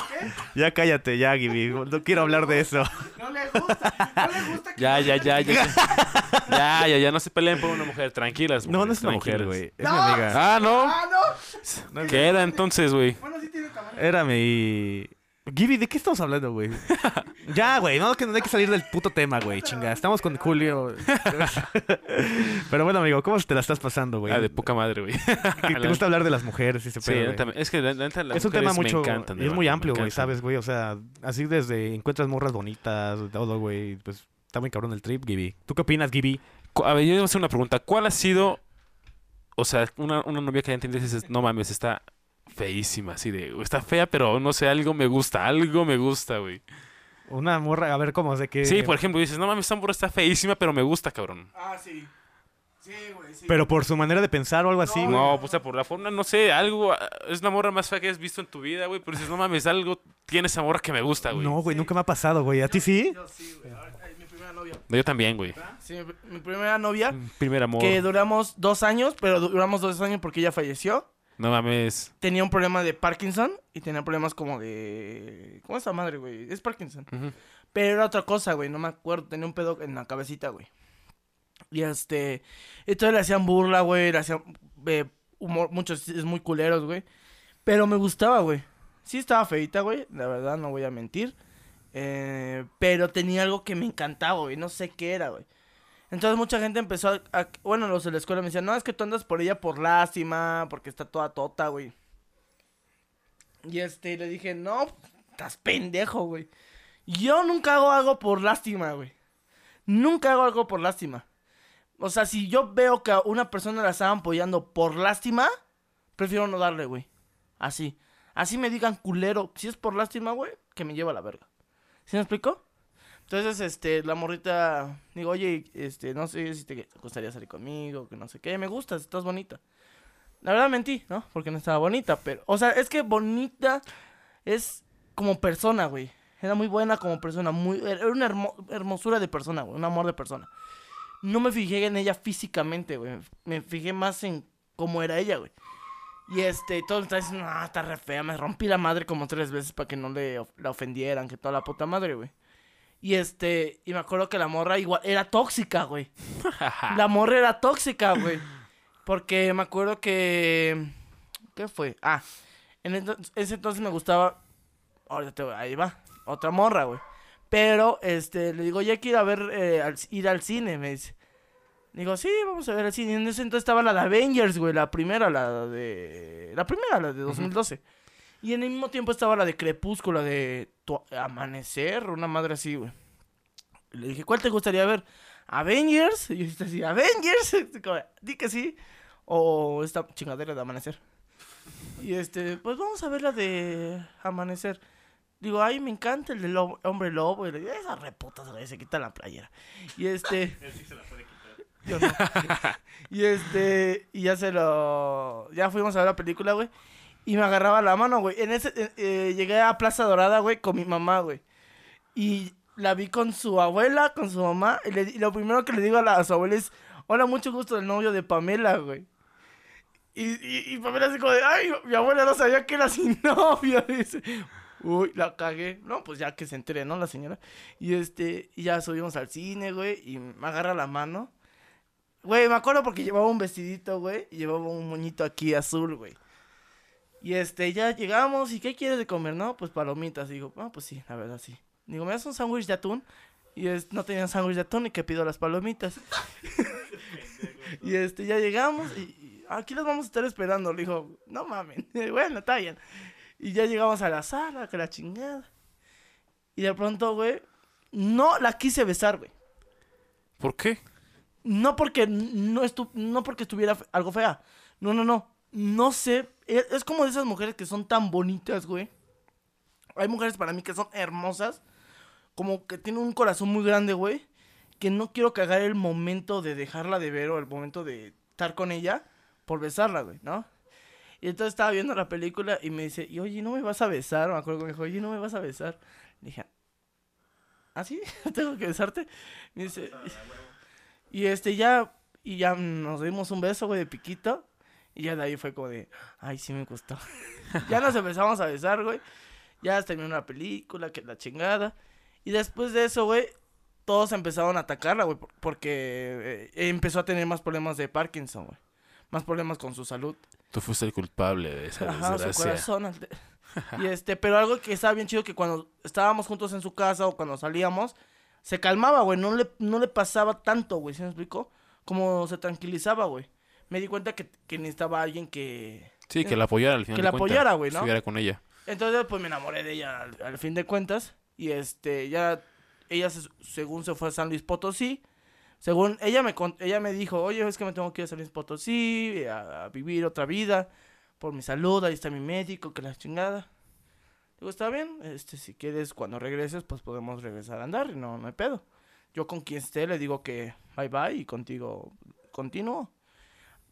Speaker 1: Ya cállate, ya, Gibi. No quiero hablar de eso.
Speaker 2: No le gusta, no le gusta que
Speaker 3: Ya, ya, ya, ya. Ya, ya, ya, ya, no se peleen por una mujer. Tranquilas.
Speaker 1: No, no es una mujer, güey. Es
Speaker 2: No.
Speaker 1: mi amiga.
Speaker 3: Ah, no.
Speaker 2: Ah, no.
Speaker 1: No
Speaker 3: ¿Qué era entonces, güey?
Speaker 2: Bueno, sí tiene tamaño.
Speaker 1: Era mi... Gibi, ¿de qué estamos hablando, güey? ya, güey, no, que no hay que salir del puto tema, güey, chinga. Estamos con Julio. Pero bueno, amigo, ¿cómo te la estás pasando, güey?
Speaker 3: Ah, de poca madre, güey.
Speaker 1: ¿Te gusta hablar de las mujeres y ese
Speaker 3: Sí,
Speaker 1: pedo,
Speaker 3: la es que la neta las
Speaker 1: Es un tema mucho...
Speaker 3: me encantan.
Speaker 1: es muy amplio, güey. ¿sabes, güey? O sea, así desde encuentras morras bonitas, todo, güey. Pues está muy cabrón el trip, Gibi. ¿Tú qué opinas, Gibi?
Speaker 3: Cu- A ver, yo voy a hacer una pregunta. ¿Cuál ha sido, o sea, una, una novia que ya entiendes y dices, no mames, está feísima, así de, está fea, pero no sé, algo me gusta, algo me gusta, güey.
Speaker 1: Una morra, a ver cómo, de que...
Speaker 3: Sí, por ejemplo, dices, no mames, esta morra está feísima, pero me gusta, cabrón.
Speaker 2: Ah, sí. Sí, güey, sí.
Speaker 1: Pero por su manera de pensar o algo así,
Speaker 2: No,
Speaker 1: güey.
Speaker 3: No, pues o sea, por la forma, no sé, algo, es la morra más fea que has visto en tu vida, güey, pero dices, no mames, algo tiene esa morra que me gusta, güey.
Speaker 1: No, güey, nunca me ha pasado, güey. ¿A ti sí?
Speaker 2: Yo sí, güey. Ahora, mi primera novia.
Speaker 3: Yo también, güey.
Speaker 2: Sí, mi- mi primera novia.
Speaker 3: Primer amor.
Speaker 2: Que duramos dos años, pero duramos dos años porque ella falleció.
Speaker 3: No mames.
Speaker 2: Tenía un problema de Parkinson y tenía problemas como de... ¿Cómo es esa madre, güey? Es Parkinson. Pero era otra cosa, güey, no me acuerdo. Tenía un pedo en la cabecita, güey. Y este... Entonces le hacían burla, güey, le hacían eh, humor, muchos es muy culeros, güey. Pero me gustaba, güey. Sí estaba feita, güey, la verdad, no voy a mentir. Eh, pero tenía algo que me encantaba, güey, no sé qué era, güey. Entonces mucha gente empezó a, Bueno, los de la escuela me decían, no, es que tú andas por ella por lástima, porque está toda tota, güey. Y este, le dije, no, estás pendejo, güey. Yo nunca hago algo por lástima, güey. Nunca hago algo por lástima. O sea, si yo veo que a una persona la están apoyando por lástima, prefiero no darle, güey. Así. Así me digan culero. Si es por lástima, güey, que me lleva a la verga. ¿Sí me explico? Entonces, este, la morrita, digo, oye, este, no sé si te gustaría salir conmigo, que no sé qué, me gustas, estás bonita. La verdad mentí, ¿no? Porque no estaba bonita, pero, o sea, es que bonita es como persona, güey. Era muy buena como persona, muy, era una hermo- hermosura de persona, güey, un amor de persona. No me fijé en ella físicamente, güey. Me fijé más en cómo era ella, güey. Y este, todos estaban diciendo, ah, está re fea. Me rompí la madre como tres veces para que no le la ofendieran, que toda la puta madre, güey. Y este, y me acuerdo que la morra igual era tóxica, güey. La morra era tóxica, güey. Porque me acuerdo que. ¿Qué fue? Ah, en ento- ese entonces me gustaba. Ahorita te voy- ahí va. Otra morra, güey. Pero, este, le digo, ya quiero ir a ver, eh, al- ir al cine, me dice. Digo, sí, vamos a ver el cine. Y en ese entonces estaba la de Avengers, güey, la primera, la de... La primera, la de 2012. Y en el mismo tiempo estaba la de Crepúsculo, la de Tu- Amanecer, una madre así, güey. Le dije, ¿cuál te gustaría ver? ¿Avengers? Y yo así, ¿Avengers? Como, Di que sí. O esta chingadera de Amanecer. Y este, pues vamos a ver la de Amanecer. Digo, ay, me encanta el de lobo- hombre lobo. Y le digo, esas reputas, güey, se quitan la playera. Y este. Yo no. y este, y ya se lo. Ya fuimos a ver la película, güey. Y me agarraba la mano, güey. En ese. eh, llegué a Plaza Dorada, güey, con mi mamá, güey. Y la vi con su abuela, con su mamá. Y, lo primero que le digo a, la, a su abuela es: Hola, mucho gusto, el novio de Pamela, güey. Y, y, y Pamela así como de: Ay, mi abuela no sabía que era sin novio. Dice. Uy, la cagué. No, pues ya que se entere, ¿no? La señora. Y este, y ya subimos al cine, güey. Y me agarra la mano. Güey, me acuerdo porque llevaba un vestidito, güey. Y llevaba un moñito aquí azul, güey. Y este, ya llegamos. ¿Y qué quieres de comer? No, pues palomitas. Digo, ah, pues sí, la verdad sí. Digo, ¿me das un sándwich de atún? Y es, no tenían sándwich de atún y que pido las palomitas. y este, ya llegamos y, y aquí las vamos a estar esperando. Le dijo, no mamen. bueno, está bien. Y ya llegamos a la sala, que la chingada. Y de pronto, güey, no la quise besar, güey.
Speaker 3: ¿Por qué?
Speaker 2: No porque no, estu no porque estuviera algo fea. No, no, no. No sé. Es, es como de esas mujeres que son tan bonitas, güey. Hay mujeres para mí que son hermosas. Como que tienen un corazón muy grande, güey. Que no quiero cagar el momento de dejarla de ver o el momento de estar con ella por besarla, güey, ¿no? Y entonces estaba viendo la película y me dice, y oye, ¿no me vas a besar? Me acuerdo que me dijo, oye, ¿no me vas a besar? Le dije, ¿ah, sí? ¿Tengo que besarte? Me dice, y este ya, y ya nos dimos un beso, güey, de piquito. Y ya de ahí fue como de, ay, sí me gustó. ya nos empezamos a besar, güey. Ya terminó la película, que la chingada. Y después de eso, güey, todos empezaron a atacarla, güey, por- porque eh, empezó a tener más problemas de Parkinson, güey. Más problemas con su salud.
Speaker 3: Tú fuiste el culpable de esa
Speaker 2: Ajá, su
Speaker 3: desgracia.
Speaker 2: corazón. al- y este, pero algo que estaba bien chido que cuando estábamos juntos en su casa o cuando salíamos, se calmaba, güey, no le, no le pasaba tanto, güey, ¿sí me explico? Como se tranquilizaba, güey. Me di cuenta que, que necesitaba alguien que...
Speaker 3: Sí, que la apoyara al final
Speaker 2: Que
Speaker 3: de
Speaker 2: la
Speaker 3: cuentas,
Speaker 2: apoyara, güey, ¿no?
Speaker 3: Estuviera con ella.
Speaker 2: Entonces, pues me enamoré de ella al, al fin de cuentas. Y este, ya, ella se- según se fue a San Luis Potosí. Según ella me, ella me dijo, oye, es que me tengo que ir a San Luis Potosí a, a vivir otra vida por mi salud, ahí está mi médico, que la chingada. Digo, está bien, este, si quieres cuando regreses, pues podemos regresar a andar, no, no hay pedo. Yo con quien esté le digo que bye bye y contigo continúo.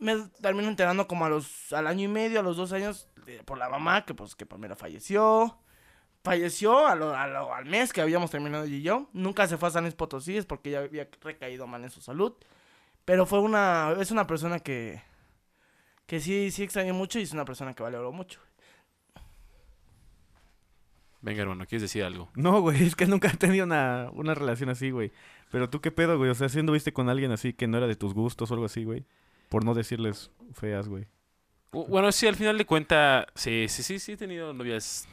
Speaker 2: Me termino enterando como a los, al año y medio, a los dos años, de- por la mamá, que pues que Pamela falleció. Falleció a lo- a lo- al mes que habíamos terminado ella y yo. Nunca se fue a San Luis Potosí, es porque ya había recaído mal en su salud. Pero fue una, es una persona que, que sí, sí extrañé mucho y es una persona que valoró mucho.
Speaker 3: Venga, hermano, ¿quieres decir algo?
Speaker 1: No, güey, es que nunca he tenido una, una relación así, güey. Pero tú qué pedo, güey. O sea, si anduviste con alguien así que no era de tus gustos o algo así, güey. Por no decirles feas, güey.
Speaker 3: Bu- Bueno, sí, al final de cuenta, sí, sí, sí, sí he tenido novias,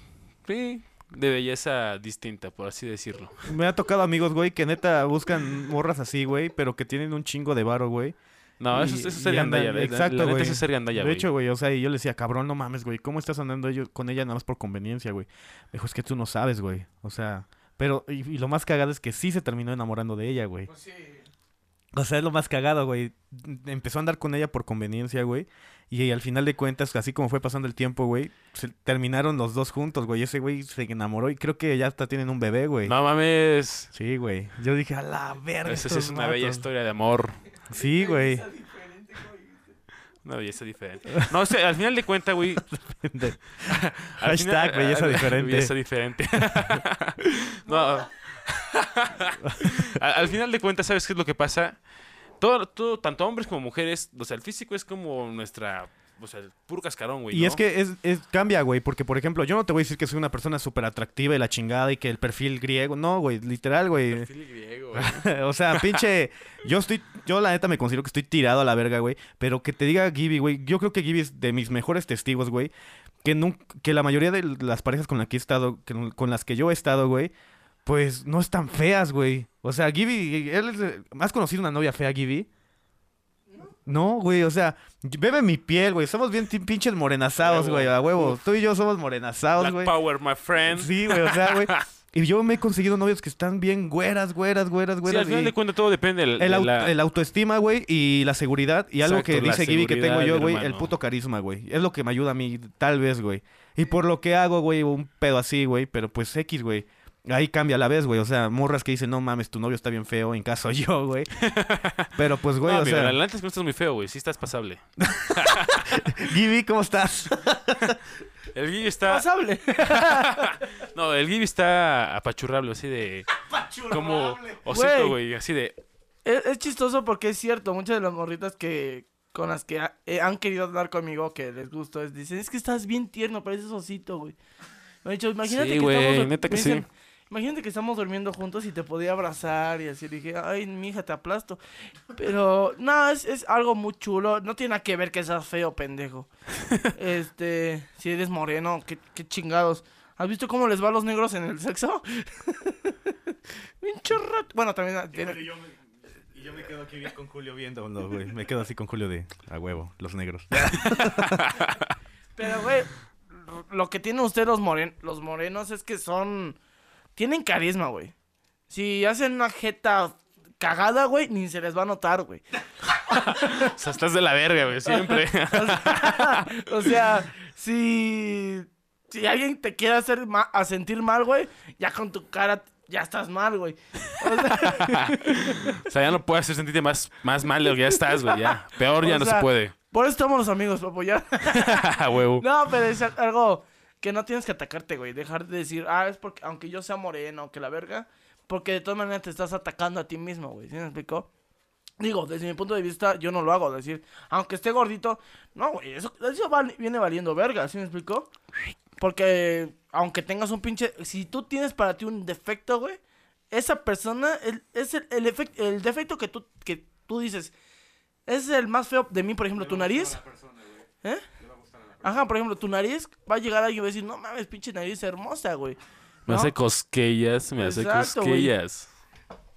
Speaker 3: sí, de belleza distinta, por así decirlo.
Speaker 1: Me ha tocado amigos, güey, que neta buscan morras así, güey, pero que tienen un chingo de varo, güey.
Speaker 3: No,
Speaker 1: Y-
Speaker 3: eso, eso es
Speaker 1: y
Speaker 3: ser
Speaker 1: andan-
Speaker 3: gandalla, la-
Speaker 1: exacto, güey.
Speaker 3: eso es ser gandalla,
Speaker 1: de
Speaker 3: güey.
Speaker 1: hecho, güey, o sea, y yo le decía, cabrón, no mames, güey, ¿cómo estás andando yo con ella nada más por conveniencia, güey? Me dijo, es que tú no sabes, güey. O sea, pero, y, y lo más cagado es que sí se terminó enamorando de ella, güey. O sea, es lo más cagado, güey. Empezó a andar con ella por conveniencia, güey. Y al final de cuentas, así como fue pasando el tiempo, güey, se terminaron los dos juntos, güey. Ese güey se enamoró y creo que ya hasta tienen un bebé, güey.
Speaker 3: No mames.
Speaker 1: Sí, güey. Yo dije, a la verga.
Speaker 3: Esa es una bella
Speaker 1: vatos".
Speaker 3: historia de amor.
Speaker 1: Sí, güey.
Speaker 3: Una belleza diferente. No, o sea, al final de cuentas, güey.
Speaker 1: Hashtag belleza diferente.
Speaker 3: Belleza diferente. no. al, al final de cuentas, ¿sabes qué es lo que pasa? Todo, todo, tanto hombres como mujeres, o sea, el físico es como nuestra, o sea, el puro cascarón, güey.
Speaker 1: Y
Speaker 3: ¿no?
Speaker 1: es que es, es- cambia, güey, porque por ejemplo, yo no te voy a decir que soy una persona súper atractiva y la chingada y que el perfil griego, no, güey, literal, güey.
Speaker 3: Perfil griego, güey.
Speaker 1: o sea, pinche, yo estoy, yo la neta me considero que estoy tirado a la verga, güey, pero que te diga Gibby, güey, yo creo que Gibby es de mis mejores testigos, güey, que, nun- que la mayoría de las parejas con las que he estado, que- con las que yo he estado, güey, pues no están feas, güey. O sea, Gibby, él es, ¿has conocido una novia fea, Gibby? No, güey, o sea, bebe mi piel, güey. Somos bien pinches morenazados, güey, a huevo. Tú y yo somos morenazados, güey.
Speaker 3: Power, my friend.
Speaker 1: Sí, güey, o sea, güey. Y yo me he conseguido novios que están bien güeras, güeras, güeras,
Speaker 3: Sí,
Speaker 1: güeras.
Speaker 3: al final de cuentas todo depende del,
Speaker 1: el,
Speaker 3: de
Speaker 1: au-
Speaker 3: la...
Speaker 1: el autoestima, güey, y la seguridad. Y algo que dice Gibby que tengo yo, güey, el puto carisma, güey. Es lo que me ayuda a mí, tal vez, güey. Y por lo que hago, güey, un pedo así, güey, pero pues X, güey. Ahí cambia a la vez, güey. O sea, morras que dicen, no mames, tu novio está bien feo, en caso yo, güey. Pero pues, güey,
Speaker 3: no,
Speaker 1: o
Speaker 3: mira,
Speaker 1: sea,
Speaker 3: la neta es que no estás muy feo, güey. Sí estás pasable.
Speaker 1: Gibby, ¿cómo estás?
Speaker 3: El Gibi está...
Speaker 2: Pasable.
Speaker 3: No, el Gibi está apachurrable, así de... Como osito,
Speaker 2: Güey.
Speaker 3: Así de...
Speaker 2: Es, es chistoso porque es cierto, muchas de las morritas que con las que ha- eh, han querido andar conmigo, que les gusto, es, dicen, es que estás bien tierno, pareces osito, güey. Me han dicho, imagínate
Speaker 3: Sí,
Speaker 2: que
Speaker 3: güey,
Speaker 2: estamos...
Speaker 3: neta que
Speaker 2: dicen,
Speaker 3: sí.
Speaker 2: Imagínate que estamos durmiendo juntos y te podía abrazar y así. Dije, ay, mija, te aplasto. Pero, no, es, es algo muy chulo. No tiene nada que ver que seas feo, pendejo. este, si eres moreno, qué, qué chingados. ¿Has visto cómo les va a los negros en el sexo? Pinche rat- Bueno, también... tiene-
Speaker 1: Y yo me quedo aquí bien con Julio viendo, güey. Me quedo así con Julio de, a huevo, los negros.
Speaker 2: Pero, güey, lo que tienen ustedes los, moren los morenos es que son... Tienen carisma, güey. Si hacen una jeta cagada, güey, ni se les va a notar, güey.
Speaker 3: O sea, estás de la verga, güey. Siempre.
Speaker 2: o sea, si... Si alguien te quiere hacer ma- a sentir mal, güey, ya con tu cara ya estás mal, güey. O sea,
Speaker 3: O sea, ya no puedes hacer sentirte más, más mal de lo que ya estás, güey. Ya. Peor ya
Speaker 2: O
Speaker 3: no
Speaker 2: sea,
Speaker 3: se puede.
Speaker 2: por eso estamos los amigos, para apoyar.
Speaker 3: Huevo.
Speaker 2: No, pero es algo que no tienes que atacarte, güey. Dejar de decir, ah, es porque, aunque yo sea moreno, que la verga, porque de todas maneras te estás atacando a ti mismo, güey. ¿Sí me explicó? Digo, desde mi punto de vista, yo no lo hago. Decir, aunque esté gordito, no, güey, eso, eso viene valiendo verga, ¿sí me explicó? Porque aunque tengas un pinche... Si tú tienes para ti un defecto, güey, esa persona el- es el, el, el defecto que tú, que tú dices. Es el más feo de mí, por ejemplo, tu nariz. ¿Eh? Ajá, por ejemplo, tu nariz va a llegar alguien y va a decir, no mames, pinche nariz hermosa, güey.
Speaker 3: Me
Speaker 2: ¿No?
Speaker 3: hace cosquillas, me hace
Speaker 2: güey.
Speaker 3: cosquillas.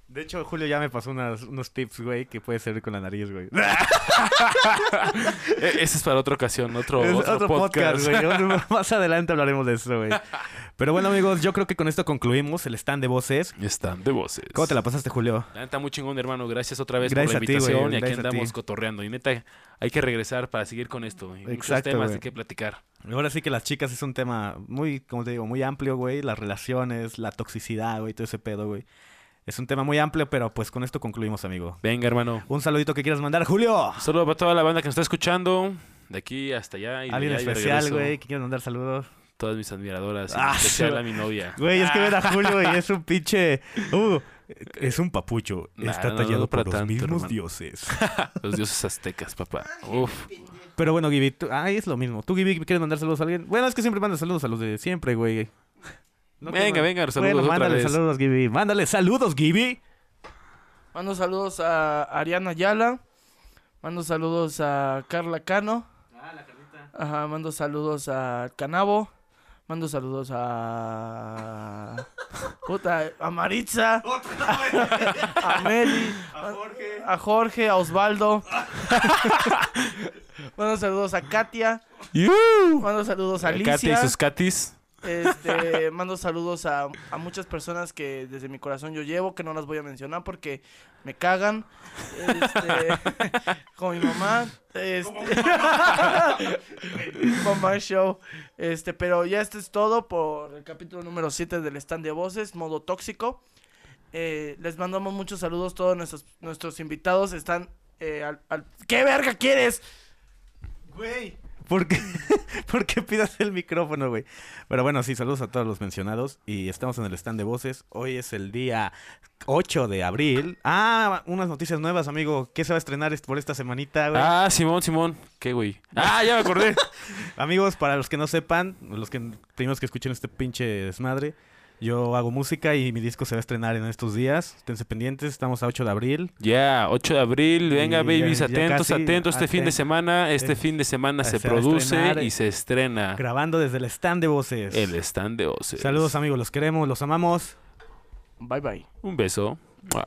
Speaker 1: De hecho, Julio ya me pasó unas- unos tips, güey, que puede servir con la nariz, güey.
Speaker 3: E- Ese es para otra ocasión, otro,
Speaker 1: Es
Speaker 3: otro, podcast.
Speaker 1: güey. Más adelante hablaremos de eso, güey. Pero bueno, amigos, yo creo que con esto concluimos el stand de voces.
Speaker 3: Están de voces.
Speaker 1: ¿Cómo te la pasaste, Julio?
Speaker 3: La neta, muy chingón, hermano. Gracias otra vez
Speaker 1: Gracias
Speaker 3: por la
Speaker 1: ti,
Speaker 3: invitación. y aquí andamos
Speaker 1: ti.
Speaker 3: cotorreando. Y neta, hay que regresar para seguir con esto. Hay muchos
Speaker 1: Exacto,
Speaker 3: temas
Speaker 1: güey.
Speaker 3: de qué platicar.
Speaker 1: Ahora sí que las chicas es un tema muy, como te digo, muy amplio, güey. Las relaciones, la toxicidad, güey, todo ese pedo, güey. Es un tema muy amplio, pero pues con esto concluimos, amigo.
Speaker 3: Venga, hermano.
Speaker 1: Un saludito que quieras mandar, Julio.
Speaker 3: Solo para toda la banda que nos está escuchando. De aquí hasta allá. Y
Speaker 1: Alguien especial, güey, que quieras mandar saludos.
Speaker 3: Todas mis admiradoras. y en
Speaker 1: Ah,
Speaker 3: especial
Speaker 1: sí.
Speaker 3: a mi novia.
Speaker 1: Güey, es que ven a Julio y es un pinche. Uh, es un papucho.
Speaker 3: Nah,
Speaker 1: Está
Speaker 3: no,
Speaker 1: tallado
Speaker 3: no para
Speaker 1: por los
Speaker 3: tanto,
Speaker 1: mismos
Speaker 3: hermano.
Speaker 1: dioses.
Speaker 3: Los dioses aztecas, papá. Uf.
Speaker 1: Pero bueno, Gibi, tú... ay, es lo mismo. ¿Tú, Gibi, quieres mandar saludos a alguien? Bueno, es que siempre mandas saludos a los de siempre, güey. No te
Speaker 3: venga,
Speaker 1: man-
Speaker 3: venga, saludos
Speaker 1: Bueno,
Speaker 3: otra
Speaker 1: mándale
Speaker 3: vez.
Speaker 1: saludos, Gibi. Mándale saludos, Gibi.
Speaker 2: Mando saludos a Ariana Ayala. Mando saludos a Carla Cano. Ajá, mando saludos a Canabo. Mando saludos a. Puta, a Maritza. a Meli. A Jorge. A Osvaldo. mando saludos a Katia. Mando saludos a
Speaker 3: y
Speaker 2: Alicia.
Speaker 3: sus Katis.
Speaker 2: Este, mando saludos a, a muchas personas que desde mi corazón yo llevo, que no las voy a mencionar porque me cagan. Este, con mi mamá. Este, mamá show. Este, pero ya este es todo por el capítulo número 7 del stand de voces, modo tóxico. Eh, les mandamos muchos saludos, todos nuestros, nuestros invitados están eh, al, al- ¿Qué verga quieres?
Speaker 1: Güey. ¿Por qué? ¿Por qué pidas el micrófono, güey? Pero bueno, sí, saludos a todos los mencionados. Y estamos en el stand de voces. Hoy es el día 8 de abril. Ah, unas noticias nuevas, amigo. ¿Qué se va a estrenar est- por esta semanita, güey?
Speaker 3: Ah, Simón, Simón. ¿Qué, güey? Ah, ya me acordé.
Speaker 1: Amigos, para los que no sepan, los que primeros que escuchen este pinche desmadre, yo hago música y mi disco se va a estrenar en estos días. Esténse pendientes, estamos a 8 de abril.
Speaker 3: Ya, 8 de abril. Venga,
Speaker 1: Y
Speaker 3: babies,
Speaker 1: ya- ya
Speaker 3: atentos, atentos. Este fin de semana, este
Speaker 1: eh,
Speaker 3: fin de semana se,
Speaker 1: se a
Speaker 3: produce y se estrena
Speaker 1: Grabando desde el stand de voces.
Speaker 3: el stand de voces.
Speaker 1: Saludos amigos, los queremos, los amamos.
Speaker 2: Bye bye.
Speaker 3: Un beso. Mua.